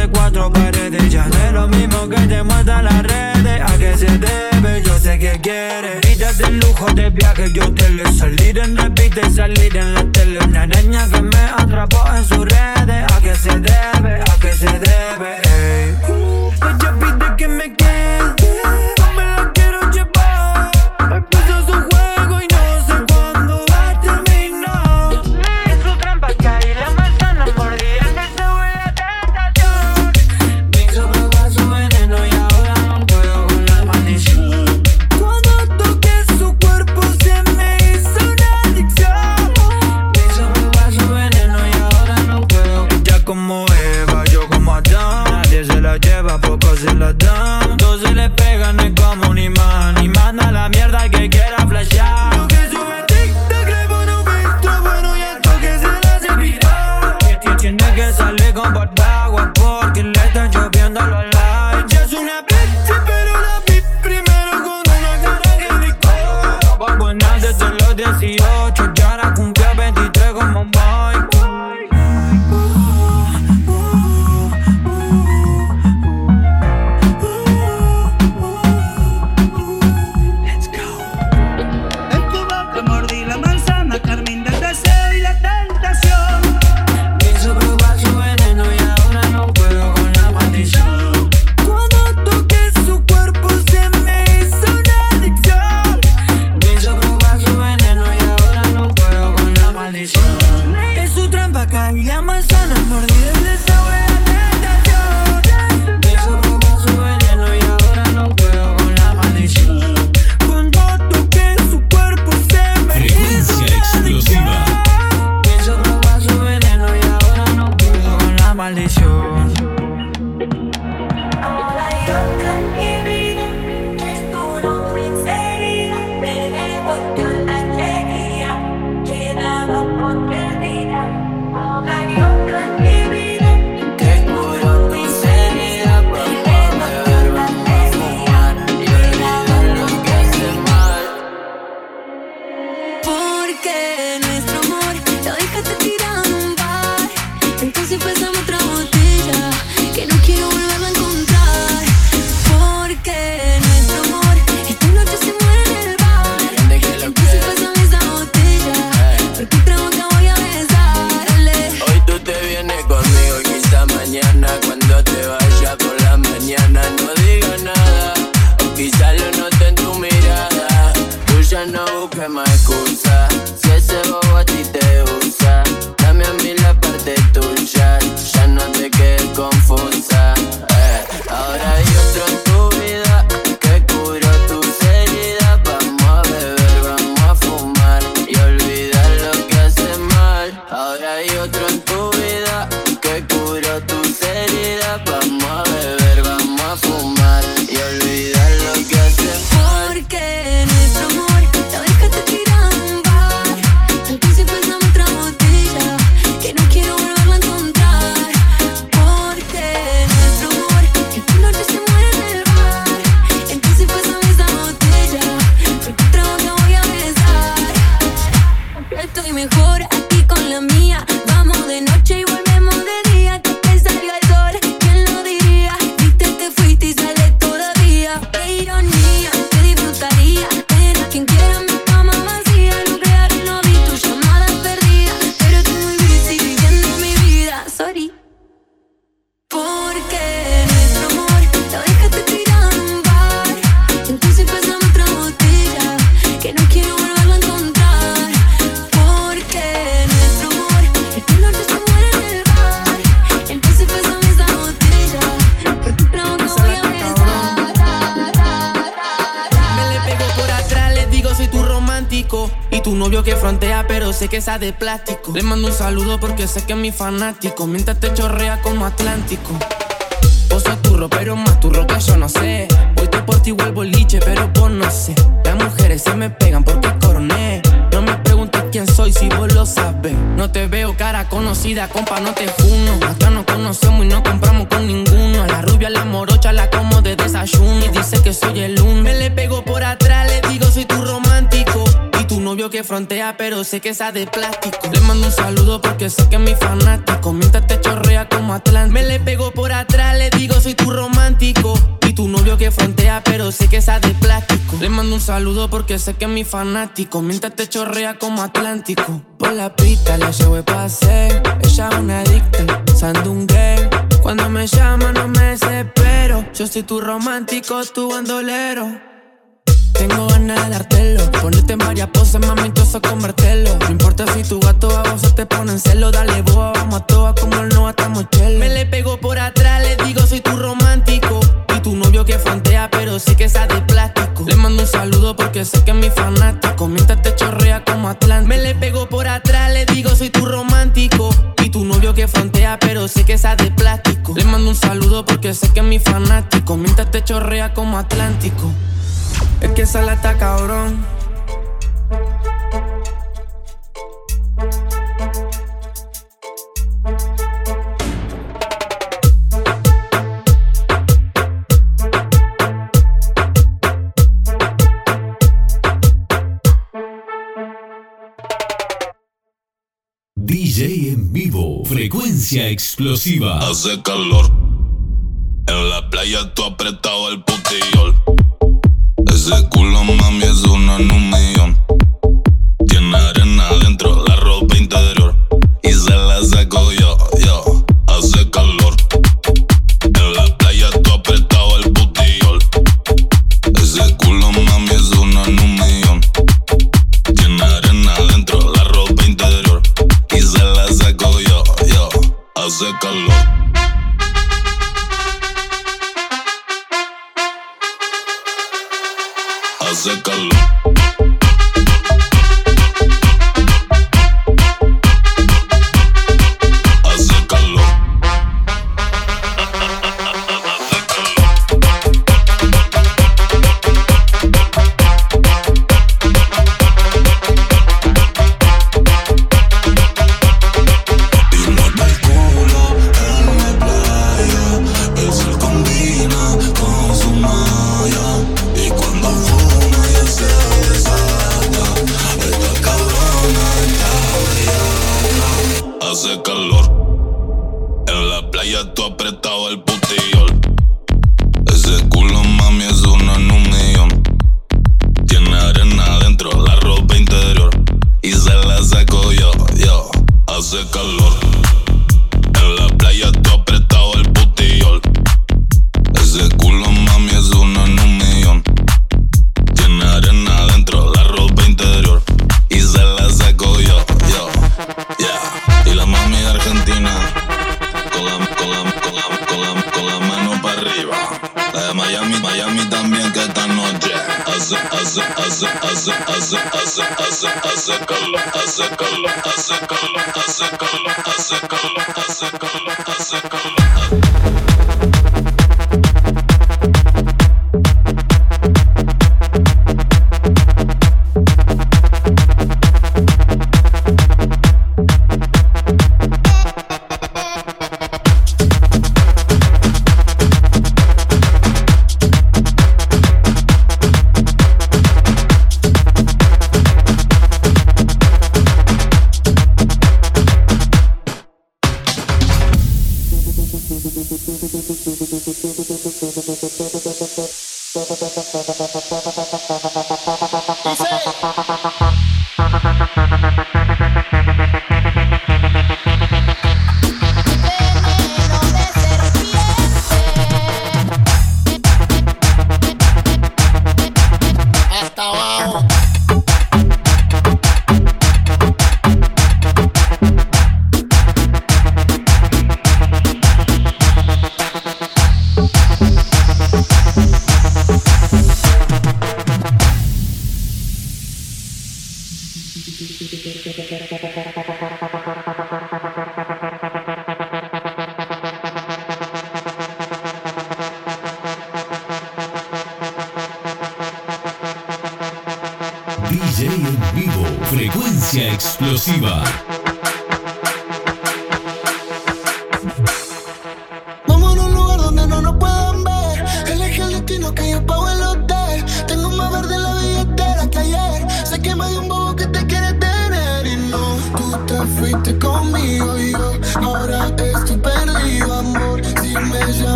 [SPEAKER 20] de cuatro paredes Ya no es lo mismo que te muestran las redes. A que se debe, yo sé que quieres. Vida de lujo, de viaje, yo te lo Salir en repite, salir en la tele. Una niña que me atrapó en sus redes. A qué se debe, a qué se debe, ey. Ella pide que me quede
[SPEAKER 30] fanático. Mientras te chorrea como Atlántico. Vos sos turro, pero más turro que yo no sé. Hoy te por ti igual boliche, pero vos no sé. Las mujeres se me pegan porque coroné. No me preguntes quién soy si vos lo sabes. No te veo cara conocida, compa, no te pero sé que esa de plástico. Le mando un saludo porque sé que es mi fanático. Mientras te chorrea como Atlántico. Me le pego por atrás, le digo soy tu romántico. Y tu novio que frontea, pero sé que esa de plástico. Le mando un saludo porque sé que es mi fanático. Mientras te chorrea como Atlántico. Por la pista la llevo de pase. Ella es una adicta, sandungue. Cuando me llama no me desespero. Yo soy tu romántico, tu bandolero. Tengo ganas de dártelo. Ponerte en varias poses, mami, eso convertirlo No importa si tu gato a vos te pone en celo Dale boa, vamos a toa como el no atamos chelo Me le pego por atrás, le digo soy tu romántico Y tu novio que frontea, pero sí que esa de plástico. Le mando un saludo porque sé que es mi fanático. Mientras te chorrea como Atlántico. Me le pego por atrás, le digo soy tu romántico Y tu novio que frontea, pero sé que esa de plástico. Le mando un saludo porque sé que es mi fanático. Mientras te chorrea como Atlántico es que esa la está cabrón.
[SPEAKER 1] DJ en vivo, frecuencia explosiva.
[SPEAKER 21] Hace calor. En la playa tú apretado el putillol. Ese culo, mami, es uno en un millón. Tiene arena adentro, la hace, hace, hace, hace, hace calor, hace calor,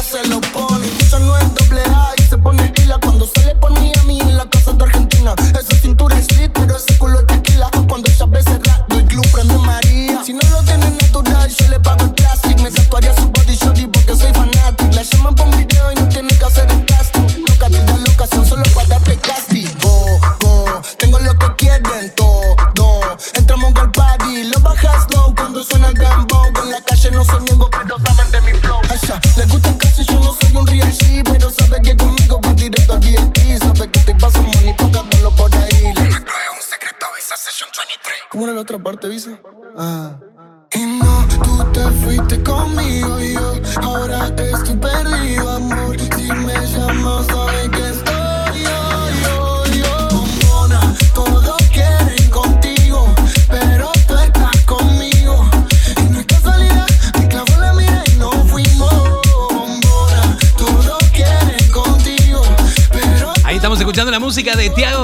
[SPEAKER 31] hacerlo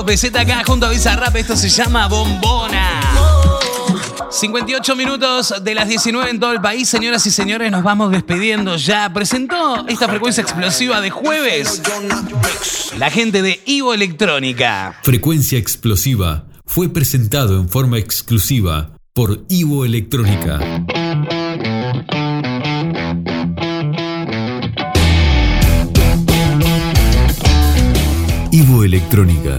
[SPEAKER 31] PZ acá junto a Bizarrap. Esto se llama Bombona. 58 minutos de las 19 en todo el país, señoras y señores, nos vamos despidiendo ya. Presentó esta frecuencia explosiva de jueves la gente de Ivo Electrónica.
[SPEAKER 1] Frecuencia explosiva fue presentado en forma exclusiva por Ivo Electrónica. Ivo Electrónica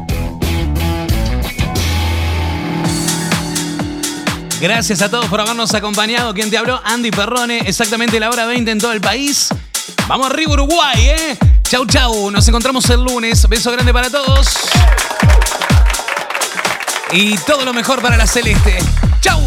[SPEAKER 31] Gracias a todos por habernos acompañado. Quien te habló, Andy Perrone, exactamente la hora 20 en todo el país. Vamos arriba, Uruguay, ¿eh? Chau, chau. Nos encontramos el lunes. Beso grande para todos. Y todo lo mejor para la Celeste. Chau.